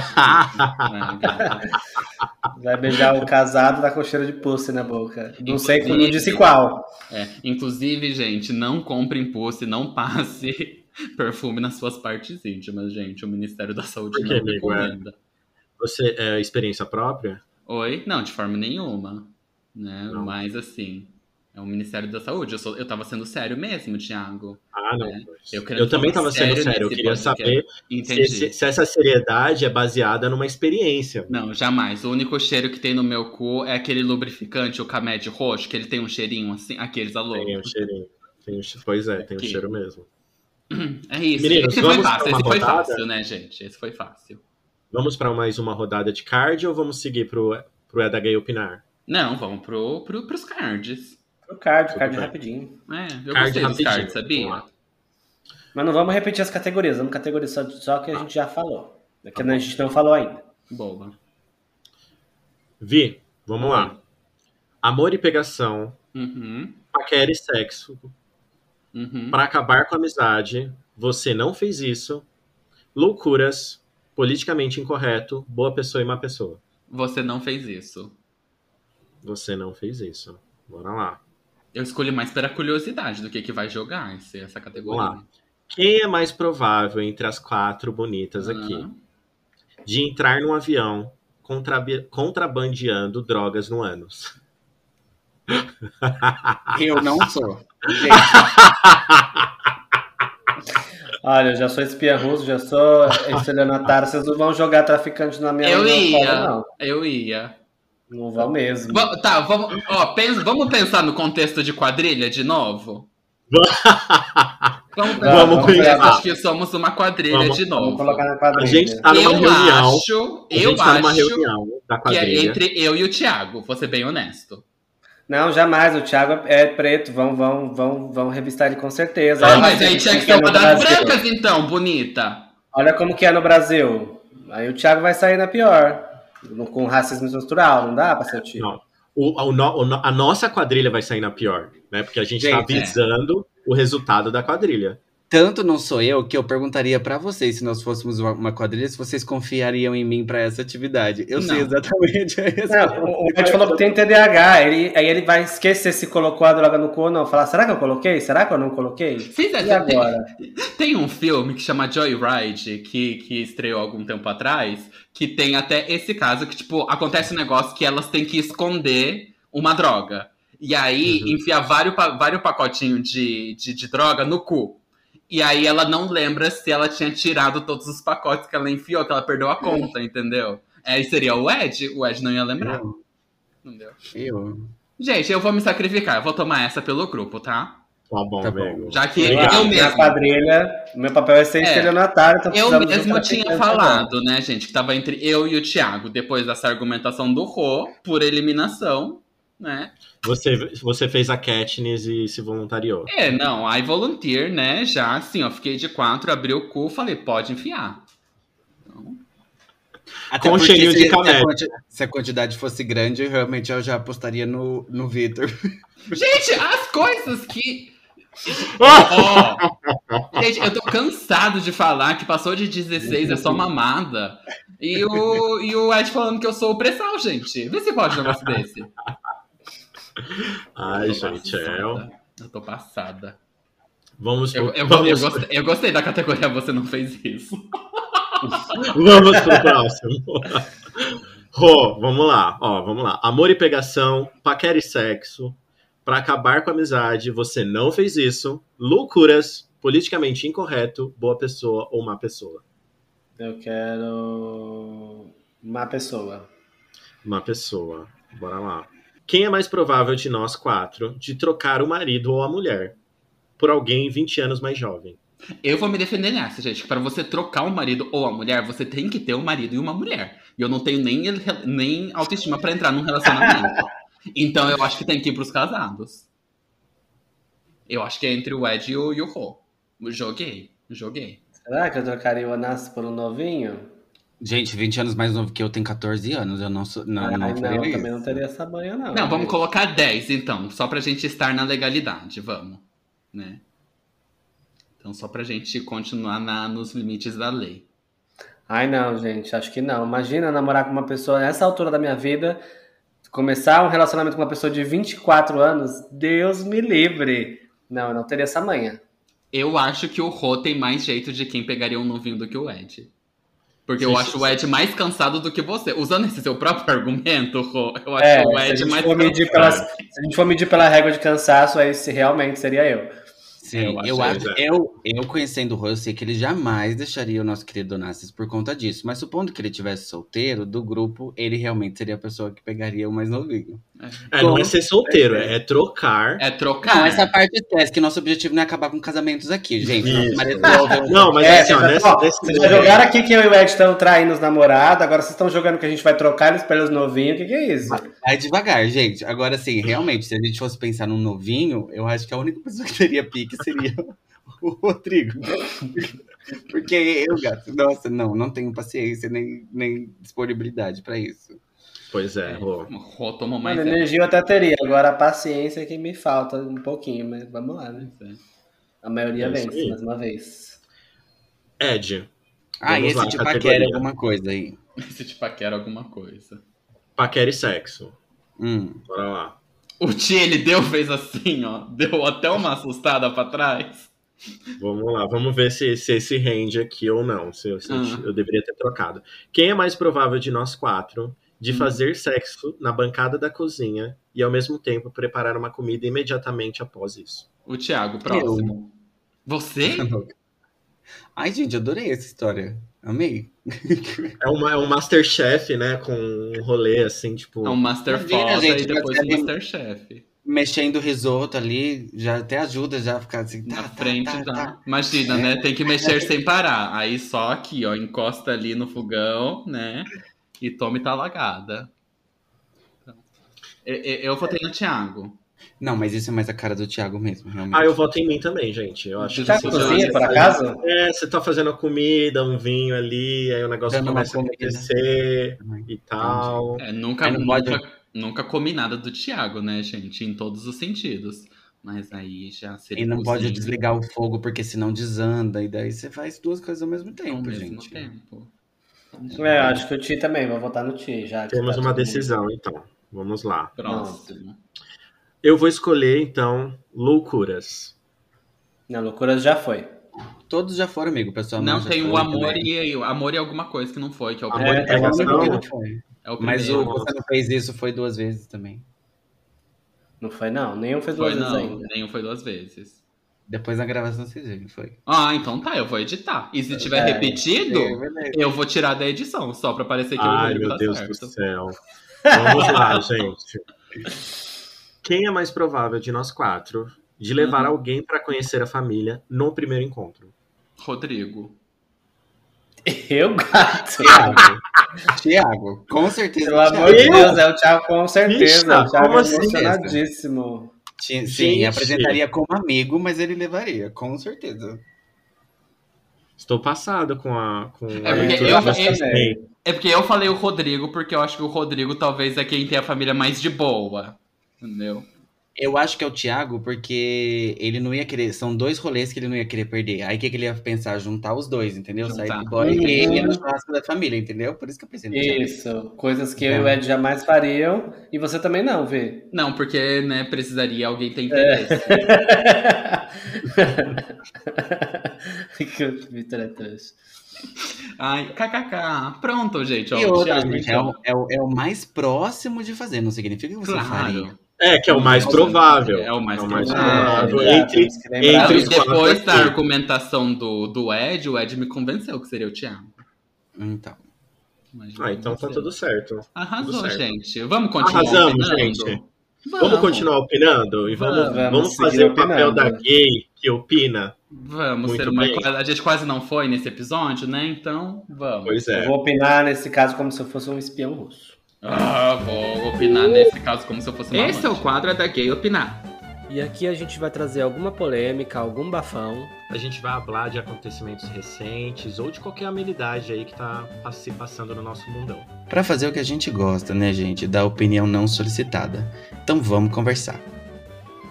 Vai beijar o casado, tá com cheiro de pulse na boca. Não sei, Inclusive- não disse qual. É, inclusive, gente, não compre impulso e não passe *laughs* perfume nas suas partes íntimas, gente. O Ministério da Saúde Por que, não amigo? É. recomenda. Você é experiência própria? Oi? Não, de forma nenhuma. Né? Não. Mas assim, é o Ministério da Saúde. Eu, sou, eu tava sendo sério mesmo, Thiago. Ah, não. É, pois. eu Eu, também falar estava sendo sério sério. Eu queria saber Entendi. se, se- essa seriedade é baseada numa experiência. Não, jamais. O único cheiro que tem no meu cu é aquele lubrificante, o Camed roxo, que ele tem um cheirinho assim, aqueles alô. Tem um cheirinho. Tem um pois é, tem um Aqui. cheiro mesmo. *clears throat* É isso. Meninos, esse foi fácil, esse foi fácil, né, gente? Esse foi fácil. Vamos para mais uma rodada de card ou vamos seguir pro, pro Eda Gay opinar? Não, vamos pro, pro, pros cards. O card, Tudo card bem. rapidinho. É, eu Card gostei rapidinho, cards, sabia? Mas não vamos repetir as categorias, vamos categorizar só que a gente já falou. É que a gente não falou ainda. Boa. Vi, vamos lá. Amor e pegação, Uhum, paquera e sexo. uhum. Para acabar com a amizade, você não fez isso. Loucuras, politicamente incorreto, boa pessoa e má pessoa. Você não fez isso. Você não fez isso. Bora lá. Eu escolhi mais pela curiosidade do que que vai jogar esse, essa categoria. Vamos lá. Quem é mais provável entre as quatro bonitas aqui Ah, de entrar num avião contrabi- contrabandeando drogas no ânus? *laughs* Eu não sou. Gente, *laughs* Olha, eu já sou espia russo, já sou estelionatário, vocês não vão jogar traficante na minha Eu ia, não. eu ia. Não vão mesmo. Va- tá, vamos, ó, pensa- vamos pensar no contexto de quadrilha de novo? Vamos, *laughs* Tá, Vamos vamos pensar. Acho que somos uma quadrilha Vamos- de Vamos novo. colocar na A quadrilha. gente tá numa eu reunião. acho, eu tá numa acho reunião da que é quadrilha. entre eu e o Thiago, vou ser bem honesto. Não, jamais. O Thiago é preto. Vão, vão, vão, vão revistar ele com certeza. Ah, Olha mas aí que tinha que é ser no uma das brancas então, bonita. Olha como que é no Brasil. Aí o Thiago vai sair na pior. Com racismo estrutural, não dá pra ser o tio. Não. O, no- o a nossa quadrilha vai sair na pior, né? Porque a gente, tá Gente, é. visando o resultado da quadrilha. Tanto não sou eu que eu perguntaria pra vocês se nós fôssemos uma- uma quadrilha, se vocês confiariam em mim pra essa atividade. Eu sei Não. exatamente a resposta. o o Ed falou que tem TDAH. Ele, aí ele vai esquecer se colocou a droga no cu ou não. Falar, será que eu coloquei? Será que eu não coloquei? Vocês E acham- tem, agora? tem um filme que chama Joyride, que, que estreou algum tempo atrás, que tem até esse caso que, tipo, acontece um negócio que elas têm que esconder uma droga. E aí, Uhum. enfia vários, vários pacotinhos de, de, de droga no cu. E aí ela não lembra se ela tinha tirado todos os pacotes que ela enfiou, que ela perdeu a conta, entendeu? Aí seria o Ed, o Ed não ia lembrar. Eu, Entendeu? eu. Gente, eu vou me sacrificar, eu vou tomar essa pelo grupo, tá? Tá bom, Tá bom. velho. Já que Obrigado. eu Na mesmo. quadrilha, o meu papel é ser É. estelionatário. Eu precisamos de um mesmo tinha falado, né, gente, que tava entre eu e o Thiago, depois dessa argumentação do Rô, por eliminação, né? Você, você fez a Katniss e se voluntariou. É, não, I volunteer, né, já assim, ó, fiquei de quatro, abri o cu, falei, pode enfiar. Até Com porque cheirinho se, de se a camélia. quanti- se a quantidade fosse grande, realmente eu já apostaria no, no Vitor. *laughs* Gente, as coisas que... *laughs* Ó, gente, eu tô cansado de falar que passou de 16 é só mamada. E o, e o Ed falando que eu sou o pressal, gente. Vê se pode um negócio desse. *laughs* Ai, Eu gente, é. Eu tô passada. Vamos Eu, pro, eu, eu, vamos, gostei, eu gostei da categoria Você Não Fez Isso. *laughs* vamos pro próximo. Rô, vamos lá. Ó, vamos lá. Amor e pegação, paquera e sexo. Pra acabar com a amizade, você não fez isso. Loucuras, politicamente incorreto, boa pessoa ou má pessoa. Eu quero uma pessoa. Má pessoa. Bora lá. Quem é mais provável de nós quatro de trocar o marido ou a mulher por alguém 20 anos mais jovem? Eu vou me defender nessa, gente. Para você trocar um marido ou a mulher, você tem que ter um marido e uma mulher. E eu não tenho nem, nem autoestima pra entrar num relacionamento. *laughs* Então eu acho que tem que ir pros casados. Eu acho que é entre o Ed e o, o Rô. Joguei, joguei. Será que eu trocaria o Anas por um novinho? Gente, 20 anos mais novo que eu, tem 14 anos. Eu não sou. Não, Ai, eu não, não, eu isso. também não teria essa banha, não. Não, vamos colocar 10 então, só pra gente estar na legalidade, vamos. Né? Então, só pra gente continuar na, nos limites da lei. Ai, não, gente, acho que não. Imagina namorar com uma pessoa nessa altura da minha vida, começar um relacionamento com uma pessoa de 24 anos, Deus me livre. Não, eu não teria essa manha. Eu acho que o Rô tem mais jeito de quem pegaria um novinho do que o Ed. Porque eu acho o Ed mais cansado do que você. Usando esse seu próprio *laughs* argumento, Rô, eu acho É, o Ed mais cansado. pelas, se a gente for medir pela régua de cansaço, aí se realmente seria eu. Sim, Eu eu, acho, acho, é. eu, eu conhecendo o Rô, eu sei que ele jamais deixaria o nosso querido Onassis por conta disso. Mas supondo que ele tivesse solteiro, do grupo, ele realmente seria a pessoa que pegaria o mais novinho. É, não é Com ser solteiro, é trocar. É trocar. Não, essa parte esquece, que nosso objetivo não é acabar com casamentos aqui, gente. Resolveu- Não, mas É, assim, ó, vocês, nessa, ó, nesse vocês já jogaram aqui que eu e o Ed estão traindo os namorados, agora vocês estão jogando que a gente vai trocar eles pelos novinhos. O que, que é isso? Vai devagar, gente. Agora, sim, realmente, se a gente fosse pensar num novinho, eu acho que a única pessoa que teria pique seria *laughs* o Rodrigo. Porque eu, gato, nossa, não, não tenho paciência nem, nem disponibilidade pra isso. Pois é, Rô. Rô tomou mais. Mano, energia eu até teria, agora a paciência é que me falta um pouquinho, mas vamos lá, né? A maioria É vence, aí. mais uma vez. Id, Ah, Vamos e lá, esse tipo categoria. paquera alguma coisa aí. *laughs* Esse tipo paquera alguma coisa. paquera e sexo. Hum. Bora lá. O Tia, ele deu, fez assim, ó. Deu até uma assustada pra trás. Vamos lá, vamos ver se, se esse rende aqui ou não. Se, se eu- Ah. eu deveria ter trocado. Quem é mais provável de nós quatro de Hum. fazer sexo na bancada da cozinha e ao mesmo tempo preparar uma comida imediatamente após isso? O Thiago, próximo. Você? *laughs* Ai, gente, eu adorei essa história. Amei. *laughs* É, uma, é um Masterchef, né? Com um rolê assim, tipo. É um Master Foda gente, e depois é- Masterchef. Mexendo risoto ali, já até ajuda já a ficar assim. Na tá, tá, frente tá, já. tá. Imagina, né? Tem que mexer *laughs* sem parar. Aí só aqui, ó. Encosta ali no fogão, né? E tome talagada. Então, eu, eu, eu votei no Thiago. Não, mas isso é mais a cara do Thiago mesmo, realmente. Ah, eu voto em mim também, gente. Eu acho que Tá cozinha, por acaso? É, você tá fazendo a comida, um vinho ali, aí o negócio Dando começa a acontecer e tal. É, nunca, não pode- nunca, nunca comi nada do Thiago, né, gente? Em todos os sentidos. Mas aí já seria. E não pode desligar o fogo porque senão desanda. E daí você faz duas coisas ao mesmo ao tempo, mesmo gente. tempo. É, eu acho que o Ti também, vou votar no Ti já. Temos tá uma todo mundo- decisão, então. Vamos lá. Próximo. Eu vou escolher, então, loucuras. Não, loucuras já foi. Todos já foram, amigo, pessoal. Não, tem o amor também. e o amor e alguma coisa que não foi, que é o Amor primeiro. e É, é o Pegação. único que não foi. É o Mas o você não fez isso foi duas vezes também. Não foi, não. Nenhum fez Foi duas vezes não, ainda. nenhum foi duas vezes. Depois na gravação vocês viram, foi. Ah, então tá, eu vou editar. E se tiver É, repetido, É eu vou tirar da edição, só pra parecer que Ai, o meu tá Deus certo. do céu. Vamos lá, *laughs* gente. Quem é mais provável de nós quatro de levar Uhum. alguém pra conhecer a família no primeiro encontro? Rodrigo. Eu, gato. Thiago, com certeza. Pelo amor de Eu? Deus, é o Thiago com certeza. Bicha, o Thiago como é assim? emocionadíssimo. Sim, Gente. apresentaria como amigo, mas ele levaria, com certeza. Estou passado com a. Com É a porque eu- eu- É porque eu falei o Rodrigo, porque eu acho que o Rodrigo talvez é quem tem a família mais de boa. Entendeu? Eu acho que é o Thiago, porque ele não ia querer. São dois rolês que ele não ia querer perder. Aí o que, que ele ia pensar? Juntar os dois, entendeu? Juntar. Sair do boy Uhum. e ele no churrasco da família, entendeu? Por isso que eu pensei no Thiago. Isso. Coisas que eu e o Ed jamais fariam. E você também não, Vê. Não, porque, né, precisaria alguém ter interesse. *laughs* que o Vitor é trouxa. Ai, kkk. Pronto, gente. Ó, E outra, Thiago, gente, é então. o, é, o, é o mais próximo de fazer, não significa que você Claro. faria. É, que é o mais provável. É o mais provável. provável. É, Entre, E os depois da argumentação do, do Ed, o Ed me convenceu que seria o Thiago. Então. Me Ah, então tá convenceu. tudo certo. Arrasou, tudo certo. gente. Vamos continuar Arrasamos, opinando? gente. Vamos continuar opinando e vamos, Vamos, vamos, vamos fazer o papel da gay que opina. Vamos Muito ser uma. bem. A gente quase não foi nesse episódio, né? Então, vamos. Pois Eu é. vou opinar nesse caso como se eu fosse um espião russo. Ah, vou opinar nesse caso como se eu fosse uma Esse é o amante. quadro é da Gay Opinar. E aqui a gente vai trazer alguma polêmica, algum bafão. A gente vai falar de acontecimentos recentes ou de qualquer amenidade aí que tá se passando no nosso mundão. Pra fazer o que a gente gosta, né, gente? Da opinião não solicitada. Então vamos conversar.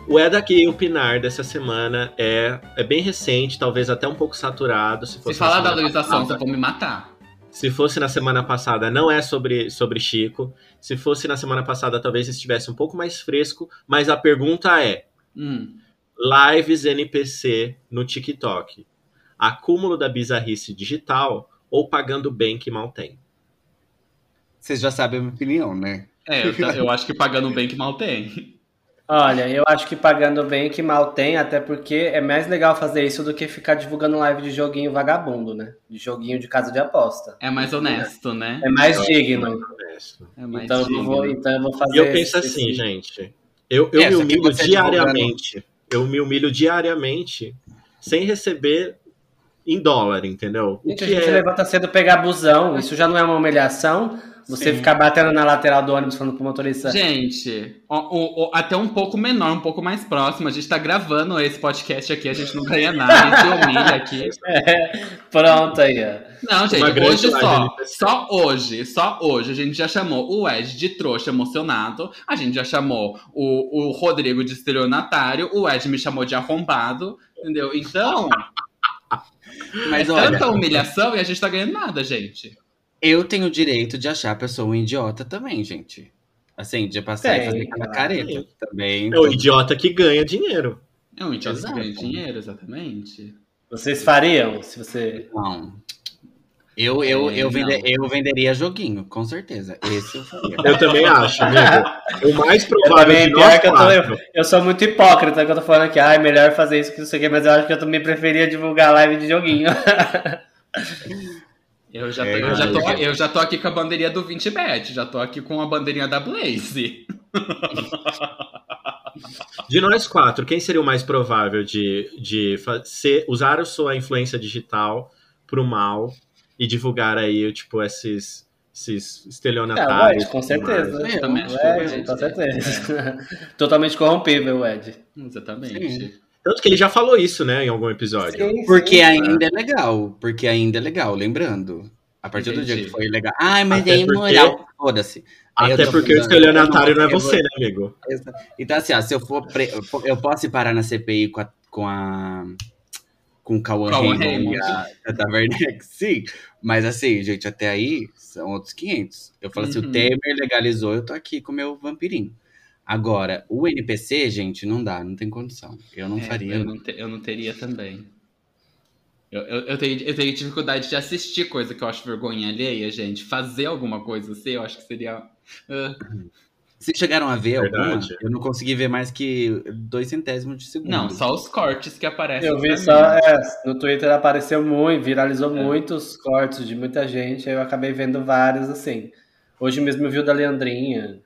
O É Daqui Opinar dessa semana é, é bem recente, talvez até um pouco saturado. Se, Se fosse falar na da Luísa. Sonza, vão me matar. Se fosse na semana passada, não é sobre, sobre Chico. Se fosse na semana passada, talvez estivesse um pouco mais fresco. Mas a pergunta é: Hum. lives NPC no TikTok. Acúmulo da bizarrice digital ou pagando bem que mal tem? Vocês já sabem a minha opinião, né? É, eu, eu acho que pagando bem que mal tem. Olha, eu acho que pagando bem que mal tem, até porque é mais legal fazer isso do que ficar divulgando live de joguinho vagabundo, né? De joguinho de casa de aposta. É mais honesto, né? É mais digno. Honesto. É mais Então eu, digno. vou, então eu vou fazer. E eu penso esse- assim, esse- gente. Eu, eu É, me humilho diariamente. Eu me humilho diariamente sem receber em dólar, entendeu? O Gente, a que gente é. levanta cedo pegar busão. Isso já não é uma humilhação? Você Sim. ficar batendo na lateral do ônibus falando pro motorista. Gente, o- o- o- até um pouco menor, um pouco mais próximo. A gente tá gravando esse podcast aqui, a gente não ganha nada, a gente humilha aqui. *laughs* É, pronto aí, ó. Não, gente, hoje só, só hoje, só hoje, a gente já chamou o Ed de trouxa emocionado, a gente já chamou o, o Rodrigo de estelionatário, o Ed me chamou de arrombado, entendeu? Então, *laughs* Mas é olha, tanta humilhação e a gente tá ganhando nada, gente. Eu tenho o direito de achar a pessoa um idiota também, gente. Assim, de passar e Tem, fazer aquela careta também. É o idiota que ganha dinheiro. É um idiota que Exato. ganha dinheiro, exatamente. Vocês fariam se você. Não. Eu, eu, É, eu, vende- não. eu venderia joguinho, com certeza. Esse eu faria. Eu também acho, amigo. *laughs* O mais Eu provável de nós que eu, tô, eu, eu sou muito hipócrita que eu tô falando aqui, ai, melhor fazer isso que não sei o que, mas eu acho que eu também preferia divulgar live de joguinho. *laughs* Eu já, tô, É, eu, já tô, cara. eu já tô aqui com a bandeirinha do 20bet, já tô aqui com a bandeirinha da Blaze. *laughs* De nós quatro, quem seria o mais provável de, de ser, usar a sua influência digital pro mal e divulgar aí, tipo, esses, esses É, estelionatários? Ed, com certeza. Eu também O Ed, com é. certeza. *laughs* Totalmente corrompível, Ed. Exatamente. Sim. Tanto que ele já falou isso, né, em algum episódio. Sim, Porque sim. ainda é legal. Porque ainda é legal, lembrando. A partir do dia Entendi. que foi legal. Ai, mas Até é porque- imoral. Foda-se. Aí eu Até tô porque o estelionatário eu não é eu vou- você, né, amigo? Então, assim, ó, se eu for. Pre... Eu posso ir parar na CPI com a. Com a... Com o Cauã Raymond e Raymond. a Tata Werneck, sim. Mas assim, gente, até aí são outros 500. Eu falo assim, Uhum. o Temer legalizou, eu tô aqui com o meu vampirinho. Agora, o NPC, gente, não dá, não tem condição. Eu não É, faria. Eu não, te- eu não teria também. Eu, eu, eu tenho, eu tenho dificuldade de assistir coisa que eu acho vergonha alheia, gente. Fazer alguma coisa assim, eu acho que seria. ah, Vocês chegaram a ver alguma? Verdade. Eu não consegui ver mais que dois centésimos de segundo. não, só os cortes que aparecem. Eu vi só, é, no Twitter apareceu muito, viralizou É. muitos cortes de muita gente, aí eu acabei vendo vários, assim. Hoje mesmo eu vi o da Leandrinha.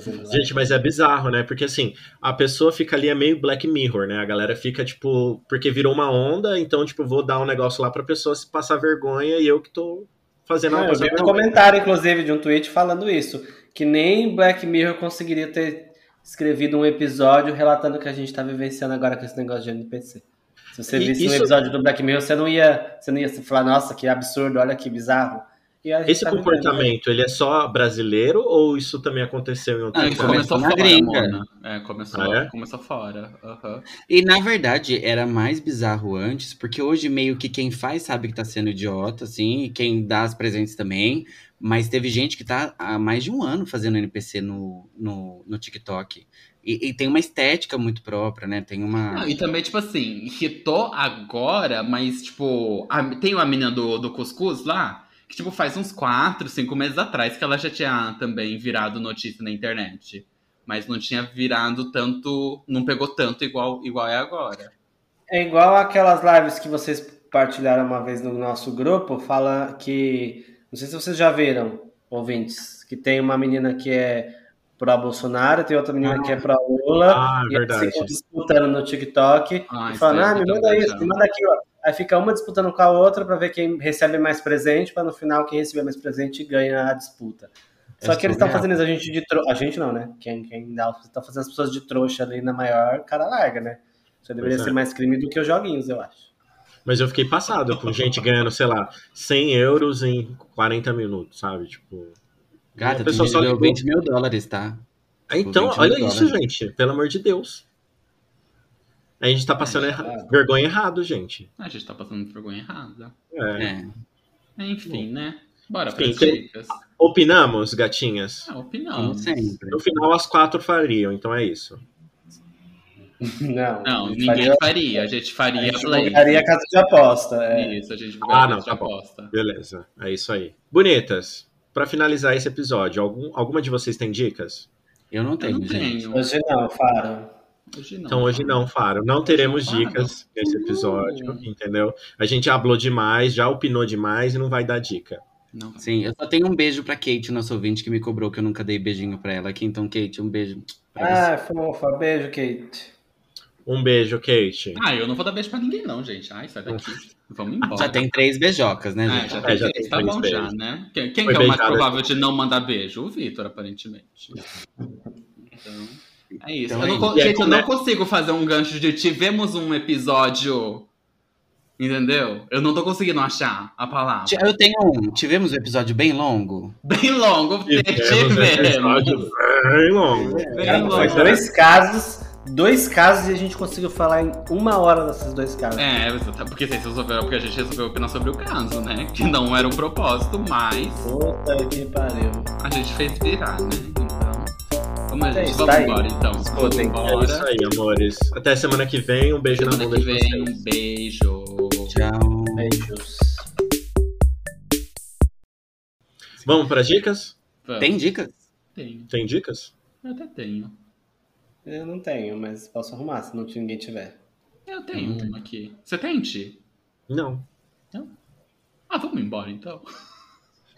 Fazendo. Gente, mas é bizarro, né? Porque assim, a pessoa fica ali, é meio Black Mirror, né? A galera fica, tipo, porque virou uma onda, então, tipo, vou dar um negócio lá pra pessoa se passar vergonha e eu que tô fazendo ela eu vi um comentário, inclusive, de um tweet falando isso. Que nem Black Mirror conseguiria ter escrevido um episódio relatando o que a gente tá vivenciando agora com esse negócio de NPC. Se você E visse um isso- episódio do Black Mirror, você não ia, você não ia falar, nossa, que absurdo, olha que bizarro. E a gente Esse tá vivendo, comportamento, ele é só brasileiro ou isso também aconteceu em outro Ah, ele lugar? começou começou fora, gringa. É, começou, Ah, é? começou fora. aham. E na verdade era mais bizarro antes, porque hoje meio que quem faz sabe que tá sendo idiota, assim, e quem dá as presentes também. Mas teve gente que tá há mais de um ano fazendo NPC no, no, no TikTok. E, e tem uma estética muito própria, né? Tem uma. Não, e também, tipo assim, hitou agora, mas, tipo, a- tem uma menina do, do Cuscuz lá, que, tipo, faz uns 4, 5 meses atrás que ela já tinha também virado notícia na internet. Mas não tinha virado tanto, não pegou tanto igual, igual é agora. É igual aquelas lives que vocês partilharam uma vez no nosso grupo, fala que. Não sei se vocês já viram, ouvintes, que tem uma menina que é pró-Bolsonaro, tem outra menina que é pró-Lula, Ah, e eles verdade. ficam disputando no TikTok, Ah, e isso falando, aí ah, me manda isso, me manda aquilo. Aí fica uma disputando com a outra pra ver quem recebe mais presente, pra no final quem receber mais presente ganha a disputa. Só que eles estão fazendo isso, a gente de trouxa. A gente não, né? Quem, quem dá, tá fazendo as pessoas de trouxa ali na maior cara larga, né? Isso deveria Pois é. ser mais crime do que os joguinhos, eu acho. Mas eu fiquei passado com gente ganhando, sei lá, 100 euros em 40 minutos, sabe? Tipo. Gata, a tem pessoa gente só que ganhou ligou. 20 mil dólares, tá? Então, 20 olha isso, dólares. gente. Pelo amor de Deus. A gente tá passando É, erra- vergonha errado, gente. A gente tá passando vergonha errada. É. É. Enfim, né? Bora Enfim, pras tem- dicas. Opinamos, gatinhas? Ah, opinamos. sempre. No final, as quatro fariam, então é isso. Não. Não, a gente ninguém faria- faria. A gente A faria gente Blaze. divulgaria a casa de aposta. É. Isso, a gente Ah, não, de tá bom. aposta. Beleza, é isso aí. Bonitas, pra finalizar esse episódio, algum, alguma de vocês tem dicas? Eu não Eu tenho, não gente. tenho. Hoje não, Faro. Hoje não. Então hoje não, Faro. Não teremos Faro. dicas nesse episódio, Uh. entendeu? A gente hablou demais, já opinou demais e não vai dar dica. Não. Sim, eu só tenho um beijo pra Kate, nosso ouvinte, que me cobrou que eu nunca dei beijinho pra ela aqui. Então, Kate, um beijo pra você. Ah, fofa. Beijo, Kate. Um beijo, Kate. Ah, eu não vou dar beijo pra ninguém, não, gente. Ai, sai daqui. Vamos embora. Já tem três beijocas, né, É, gente? já É, tem já três, tem tá três bom beijos. já, né? Quem, quem é o mais beijada. provável de não mandar beijo? O Vitor, aparentemente. *laughs* Então, é isso. Então Eu não é gente, eu não consigo fazer um gancho de tivemos um episódio. Entendeu? Eu não tô conseguindo achar a palavra. Eu tenho um. Tivemos um episódio bem longo. Bem longo, Tivemos tivemos. um episódio bem longo. Bem Cara, longo. foi dois casos, dois casos e a gente conseguiu falar em uma hora desses dois casos. É, porque vocês resolveram, porque a gente resolveu opinar sobre o caso, né? Que não era o propósito, mas Puta que pariu. a gente fez virar, né? Então. Vamos, É gente, isso, vamos tá aí. embora então. Vamos Escutem. É embora. isso aí, amores. Até semana que vem. Um beijo na Semana bunda que de vem, vocês. um beijo. Tchau. Beijos. Vamos para dicas? Vamos. Tem dicas? Tenho. Tem dicas? Eu até tenho. Eu não tenho, mas posso arrumar se não ninguém tiver. Eu tenho uma aqui. Você tem, Ti? Não. Ah, vamos embora então.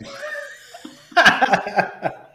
*laughs*